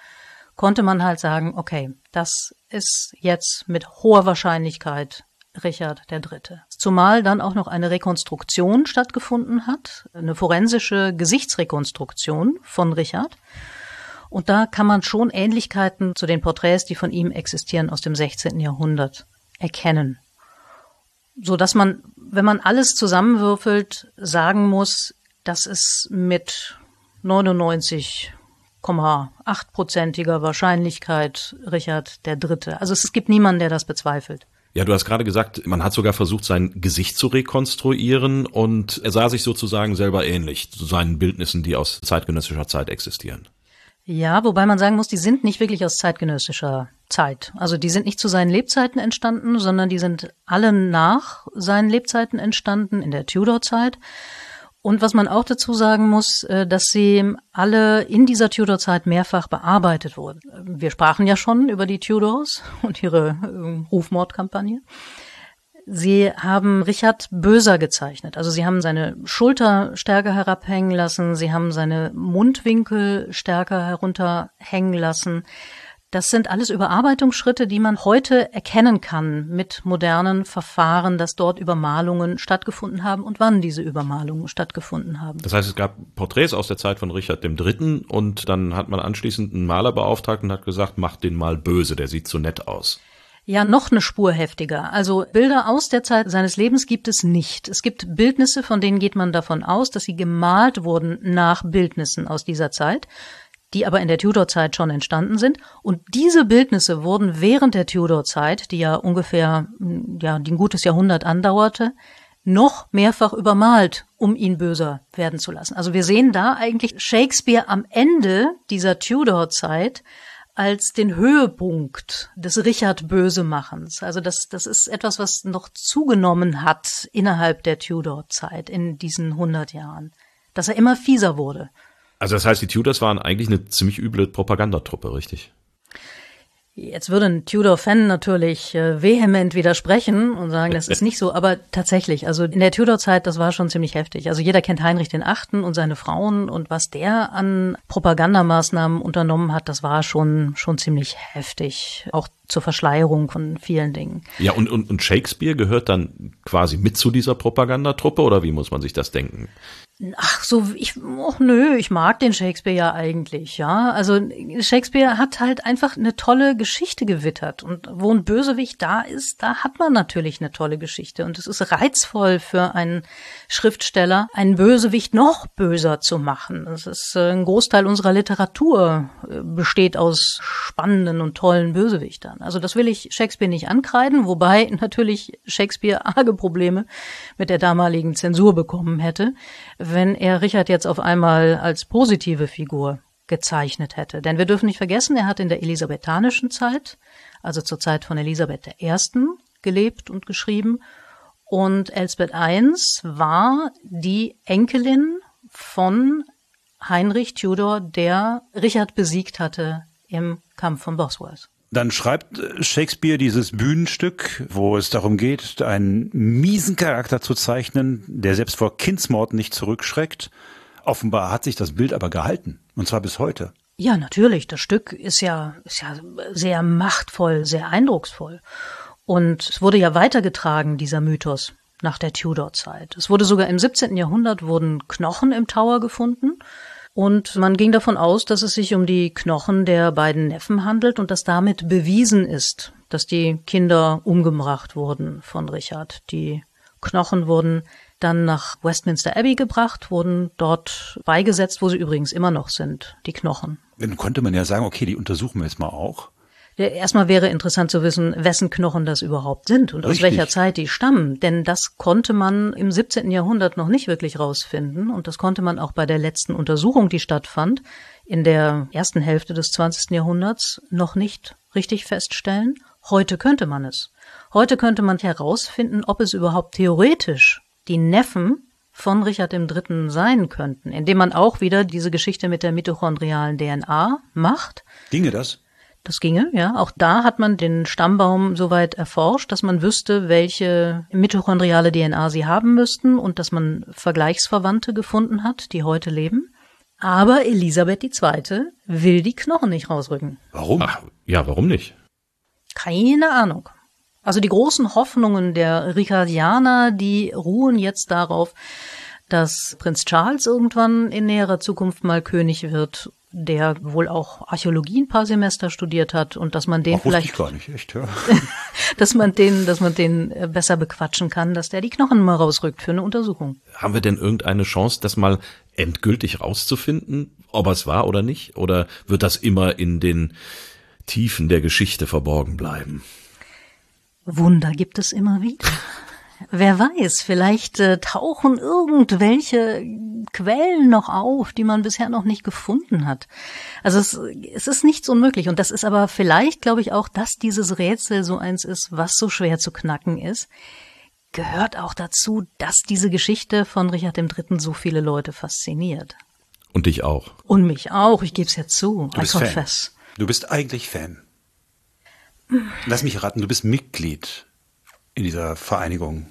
konnte man halt sagen, okay, das ist jetzt mit hoher Wahrscheinlichkeit Richard III. Zumal dann auch noch eine Rekonstruktion stattgefunden hat, eine forensische Gesichtsrekonstruktion von Richard. Und da kann man schon Ähnlichkeiten zu den Porträts, die von ihm existieren, aus dem 16. Jahrhundert erkennen. So dass man, wenn man alles zusammenwürfelt, sagen muss, dass es mit 99,8-prozentiger Wahrscheinlichkeit Richard III. Also es gibt niemanden, der das bezweifelt. Ja, du hast gerade gesagt, man hat sogar versucht, sein Gesicht zu rekonstruieren und er sah sich sozusagen selber ähnlich zu seinen Bildnissen, die aus zeitgenössischer Zeit existieren. Ja, wobei man sagen muss, die sind nicht wirklich aus zeitgenössischer Zeit. Also die sind nicht zu seinen Lebzeiten entstanden, sondern die sind alle nach seinen Lebzeiten entstanden in der Tudor-Zeit. Und was man auch dazu sagen muss, äh, dass sie alle in dieser Tudor-Zeit mehrfach bearbeitet wurden. Wir sprachen ja schon über die Tudors und ihre äh, Rufmordkampagne. Sie haben Richard böser gezeichnet. Also sie haben seine Schulter stärker herabhängen lassen, sie haben seine Mundwinkel stärker herunterhängen lassen. Das sind alles Überarbeitungsschritte, die man heute erkennen kann mit modernen Verfahren, dass dort Übermalungen stattgefunden haben und wann diese Übermalungen stattgefunden haben. Das heißt, es gab Porträts aus der Zeit von Richard III. und dann hat man anschließend einen Maler beauftragt und hat gesagt, macht den mal böse, der sieht so nett aus. Ja, noch eine Spur heftiger. Also Bilder aus der Zeit seines Lebens gibt es nicht. Es gibt Bildnisse, von denen geht man davon aus, dass sie gemalt wurden nach Bildnissen aus dieser Zeit die aber in der Tudor-Zeit schon entstanden sind. Und diese Bildnisse wurden während der Tudor-Zeit, die ja ungefähr, hm, ja, die ein gutes Jahrhundert andauerte, noch mehrfach übermalt, um ihn böser werden zu lassen. Also wir sehen da eigentlich Shakespeare am Ende dieser Tudor-Zeit als den Höhepunkt des Richard Bösemachens. Also das, das ist etwas, was noch zugenommen hat innerhalb der Tudor-Zeit in diesen 100 Jahren. Dass er immer fieser wurde. Also das heißt, die Tudors waren eigentlich eine ziemlich üble Propagandatruppe, richtig? Jetzt würde ein Tudor-Fan natürlich äh, vehement widersprechen und sagen, das ist nicht so, aber tatsächlich, also in der Tudor-Zeit, das war schon ziemlich heftig. Also jeder kennt Heinrich den Achten und seine Frauen und was der an Propagandamaßnahmen unternommen hat, das war schon, schon ziemlich heftig. Auch zur Verschleierung von vielen Dingen. Ja, und, und, und Shakespeare gehört dann quasi mit zu dieser Propagandatruppe oder wie muss man sich das denken? Ach so, ich, oh, nö, ich mag den Shakespeare ja eigentlich, ja. Also Shakespeare hat halt einfach eine tolle Geschichte gewittert und wo ein Bösewicht da ist, da hat man natürlich eine tolle Geschichte und es ist reizvoll für einen Schriftsteller, einen Bösewicht noch böser zu machen. Es ist äh, ein Großteil unserer Literatur äh, besteht aus spannenden und tollen Bösewichtern. Also das will ich Shakespeare nicht ankreiden, wobei natürlich Shakespeare arge Probleme mit der damaligen Zensur bekommen hätte wenn er Richard jetzt auf einmal als positive Figur gezeichnet hätte. Denn wir dürfen nicht vergessen, er hat in der elisabethanischen Zeit, also zur Zeit von Elisabeth I., gelebt und geschrieben. Und Elsbeth I war die Enkelin von Heinrich Tudor, der Richard besiegt hatte im Kampf von Bosworth. Dann schreibt Shakespeare dieses Bühnenstück, wo es darum geht, einen miesen Charakter zu zeichnen, der selbst vor Kindsmord nicht zurückschreckt. Offenbar hat sich das Bild aber gehalten, und zwar bis heute. Ja, natürlich. Das Stück ist ja, ist ja sehr machtvoll, sehr eindrucksvoll. Und es wurde ja weitergetragen, dieser Mythos, nach der Tudor-Zeit. Es wurde sogar im 17. Jahrhundert wurden Knochen im Tower gefunden und man ging davon aus, dass es sich um die Knochen der beiden Neffen handelt und dass damit bewiesen ist, dass die Kinder umgebracht wurden von Richard. Die Knochen wurden dann nach Westminster Abbey gebracht, wurden dort beigesetzt, wo sie übrigens immer noch sind, die Knochen. Dann konnte man ja sagen, okay, die untersuchen wir jetzt mal auch. Erstmal wäre interessant zu wissen, wessen Knochen das überhaupt sind und Richtig. aus welcher Zeit die stammen. Denn das konnte man im 17. Jahrhundert noch nicht wirklich rausfinden. Und das konnte man auch bei der letzten Untersuchung, die stattfand, in der ersten Hälfte des 20. Jahrhunderts noch nicht richtig feststellen. Heute könnte man es. Heute könnte man herausfinden, ob es überhaupt theoretisch die Neffen von Richard III. sein könnten, indem man auch wieder diese Geschichte mit der mitochondrialen DNA macht. Ginge das? Das ginge, ja. Auch da hat man den Stammbaum soweit erforscht, dass man wüsste, welche mitochondriale DNA sie haben müssten und dass man Vergleichsverwandte gefunden hat, die heute leben. Aber Elisabeth II. will die Knochen nicht rausrücken. Warum? Ach, ja, warum nicht? Keine Ahnung. Also die großen Hoffnungen der Ricardianer, die ruhen jetzt darauf, dass Prinz Charles irgendwann in näherer Zukunft mal König wird, der wohl auch Archäologie ein paar Semester studiert hat und dass man den Ach, vielleicht, gar nicht, echt, ja. dass man den, dass man den äh, besser bequatschen kann, dass der die Knochen mal rausrückt für eine Untersuchung. Haben wir denn irgendeine Chance, das mal endgültig rauszufinden, ob es war oder nicht? Oder wird das immer in den Tiefen der Geschichte verborgen bleiben? Wunder gibt es immer wieder. Wer weiß, vielleicht äh, tauchen irgendwelche Quellen noch auf, die man bisher noch nicht gefunden hat. Also es, es ist nichts unmöglich. Und das ist aber vielleicht, glaube ich, auch, dass dieses Rätsel so eins ist, was so schwer zu knacken ist, gehört auch dazu, dass diese Geschichte von Richard III. so viele Leute fasziniert. Und dich auch. Und mich auch, ich gebe es ja zu. Du I bist Fan. confess. Du bist eigentlich Fan. Lass mich raten, du bist Mitglied in dieser Vereinigung,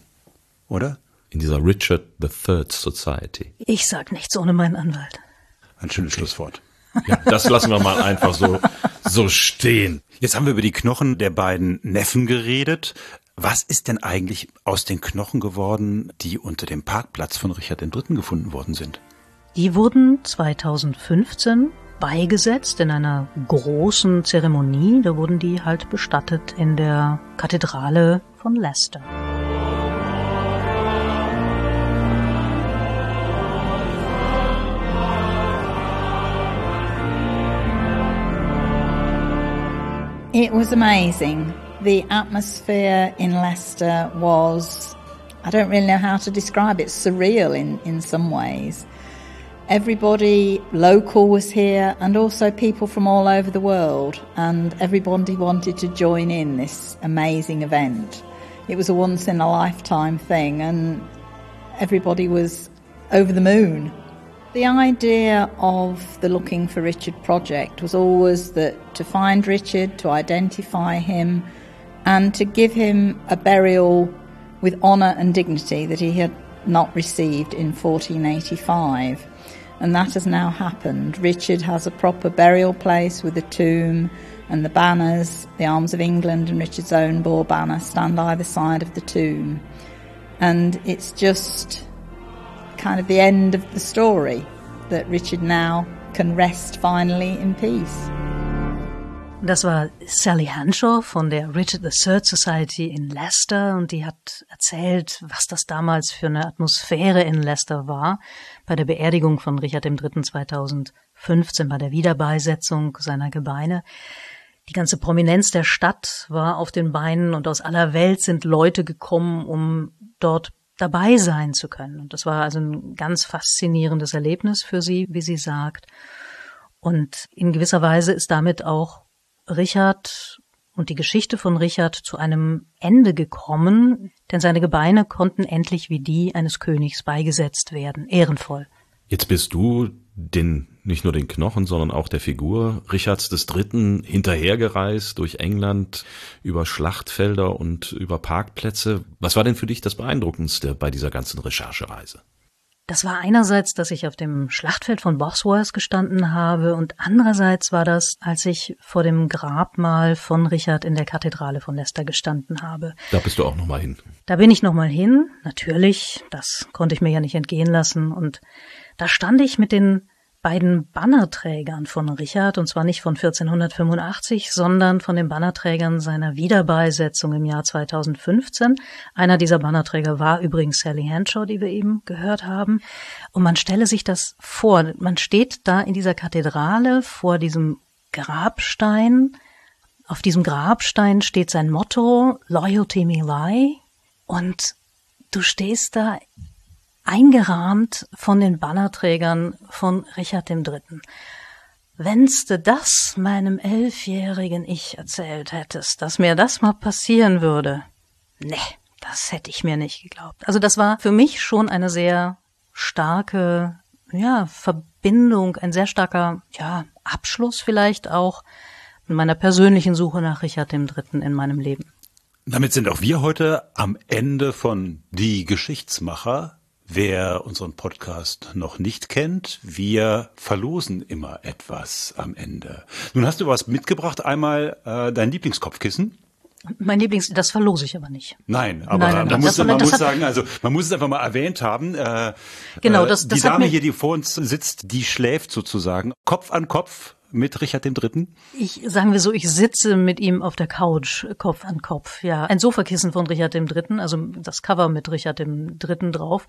oder? In dieser Richard III Society. Ich sag nichts ohne meinen Anwalt. Ein schönes Schlusswort. Ja, das lassen wir mal einfach so, so stehen. Jetzt haben wir über die Knochen der beiden Neffen geredet. Was ist denn eigentlich aus den Knochen geworden, die unter dem Parkplatz von Richard III. gefunden worden sind? Die wurden 2015 beigesetzt in einer großen Zeremonie. Da wurden die halt bestattet in der Kathedrale von Leicester. It was amazing. The atmosphere in Leicester was, I don't really know how to describe it, surreal in, in some ways. Everybody local was here and also people from all over the world, and everybody wanted to join in this amazing event. It was a once in a lifetime thing, and everybody was over the moon. The idea of the Looking for Richard project was always that to find Richard, to identify him, and to give him a burial with honour and dignity that he had not received in 1485. And that has now happened. Richard has a proper burial place with a tomb and the banners, the arms of England and Richard's own bore banner stand either side of the tomb. And it's just kind of the end of the story that Richard now can rest finally in peace. Das war Sally Hanshaw von der Richard III Society in Leicester und die hat erzählt, was das damals für eine Atmosphäre in Leicester war bei der Beerdigung von Richard III. 2015, bei der Wiederbeisetzung seiner Gebeine. Die ganze Prominenz der Stadt war auf den Beinen und aus aller Welt sind Leute gekommen, um dort dabei sein zu können. Und das war also ein ganz faszinierendes Erlebnis für sie, wie sie sagt. Und in gewisser Weise ist damit auch Richard und die Geschichte von Richard zu einem Ende gekommen, denn seine Gebeine konnten endlich wie die eines Königs beigesetzt werden, ehrenvoll. Jetzt bist du den, nicht nur den Knochen, sondern auch der Figur Richards III. hinterhergereist durch England über Schlachtfelder und über Parkplätze. Was war denn für dich das Beeindruckendste bei dieser ganzen Recherchereise? Das war einerseits, dass ich auf dem Schlachtfeld von Bosworth gestanden habe und andererseits war das, als ich vor dem Grabmal von Richard in der Kathedrale von Leicester gestanden habe. Da bist du auch nochmal hin. Da bin ich nochmal hin, natürlich, das konnte ich mir ja nicht entgehen lassen und da stand ich mit den beiden Bannerträgern von Richard, und zwar nicht von 1485, sondern von den Bannerträgern seiner Wiederbeisetzung im Jahr 2015. Einer dieser Bannerträger war übrigens Sally Henshaw, die wir eben gehört haben. Und man stelle sich das vor, man steht da in dieser Kathedrale vor diesem Grabstein. Auf diesem Grabstein steht sein Motto, Loyalty Me Lie. Und du stehst da eingerahmt von den Bannerträgern von Richard III. Wenn's du das meinem elfjährigen Ich erzählt hättest, dass mir das mal passieren würde, ne, das hätte ich mir nicht geglaubt. Also das war für mich schon eine sehr starke, ja, Verbindung, ein sehr starker, ja, Abschluss vielleicht auch in meiner persönlichen Suche nach Richard III. in meinem Leben. Damit sind auch wir heute am Ende von Die Geschichtsmacher. Wer unseren Podcast noch nicht kennt, wir verlosen immer etwas am Ende. Nun hast du was mitgebracht, einmal äh, dein Lieblingskopfkissen. Mein Lieblings, das verlose ich aber nicht. Nein, aber nein, nein, man, muss, man muss sagen, also man muss es einfach mal erwähnt haben. Äh, genau, das, das die Dame hier, die vor uns sitzt, die schläft sozusagen Kopf an Kopf mit Richard III.? Ich sagen wir so, ich sitze mit ihm auf der Couch, Kopf an Kopf. Ja, ein Sofakissen von Richard III., also das Cover mit Richard III. drauf,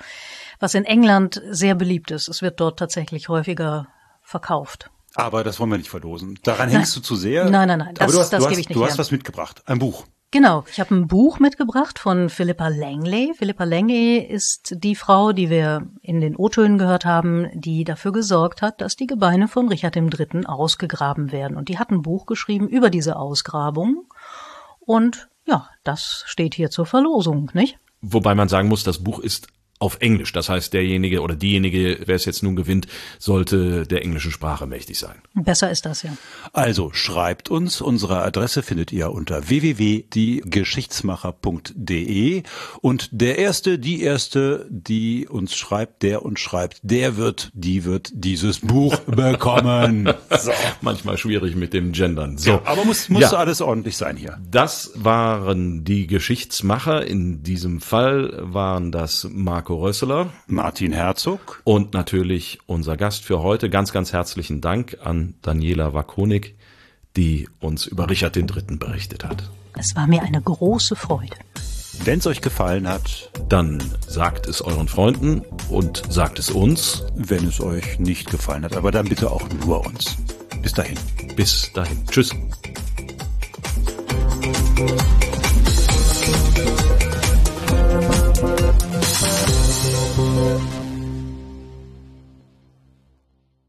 was in England sehr beliebt ist. Es wird dort tatsächlich häufiger verkauft. Aber das wollen wir nicht verlosen. Daran hängst du zu sehr. Nein, nein, nein. Das, Aber du hast, das du hast, ich nicht du hast was mitgebracht. Ein Buch. Genau, ich habe ein Buch mitgebracht von Philippa Langley. Philippa Langley ist die Frau, die wir in den O-Tönen gehört haben, die dafür gesorgt hat, dass die Gebeine von Richard III. ausgegraben werden. Und die hat ein Buch geschrieben über diese Ausgrabung. Und ja, das steht hier zur Verlosung, nicht? Wobei man sagen muss, das Buch ist auf Englisch. Das heißt, derjenige oder diejenige, wer es jetzt nun gewinnt, sollte der englischen Sprache mächtig sein. Besser ist das, ja. Also schreibt uns. Unsere Adresse findet ihr unter www.diegeschichtsmacher.de und der Erste, die Erste, die uns schreibt, der uns schreibt, der wird, die wird dieses Buch bekommen. So. Manchmal schwierig mit dem Gendern. So. Ja, aber muss, muss ja. alles ordentlich sein hier. Das waren die Geschichtsmacher. In diesem Fall waren das Mark Marco Rösseler, Martin Herzog und natürlich unser Gast für heute. Ganz, ganz herzlichen Dank an Daniela Wakonik, die uns über Richard III. berichtet hat. Es war mir eine große Freude. Wenn es euch gefallen hat, dann sagt es euren Freunden und sagt es uns. Wenn es euch nicht gefallen hat, aber dann bitte auch nur uns. Bis dahin. Bis dahin. Tschüss.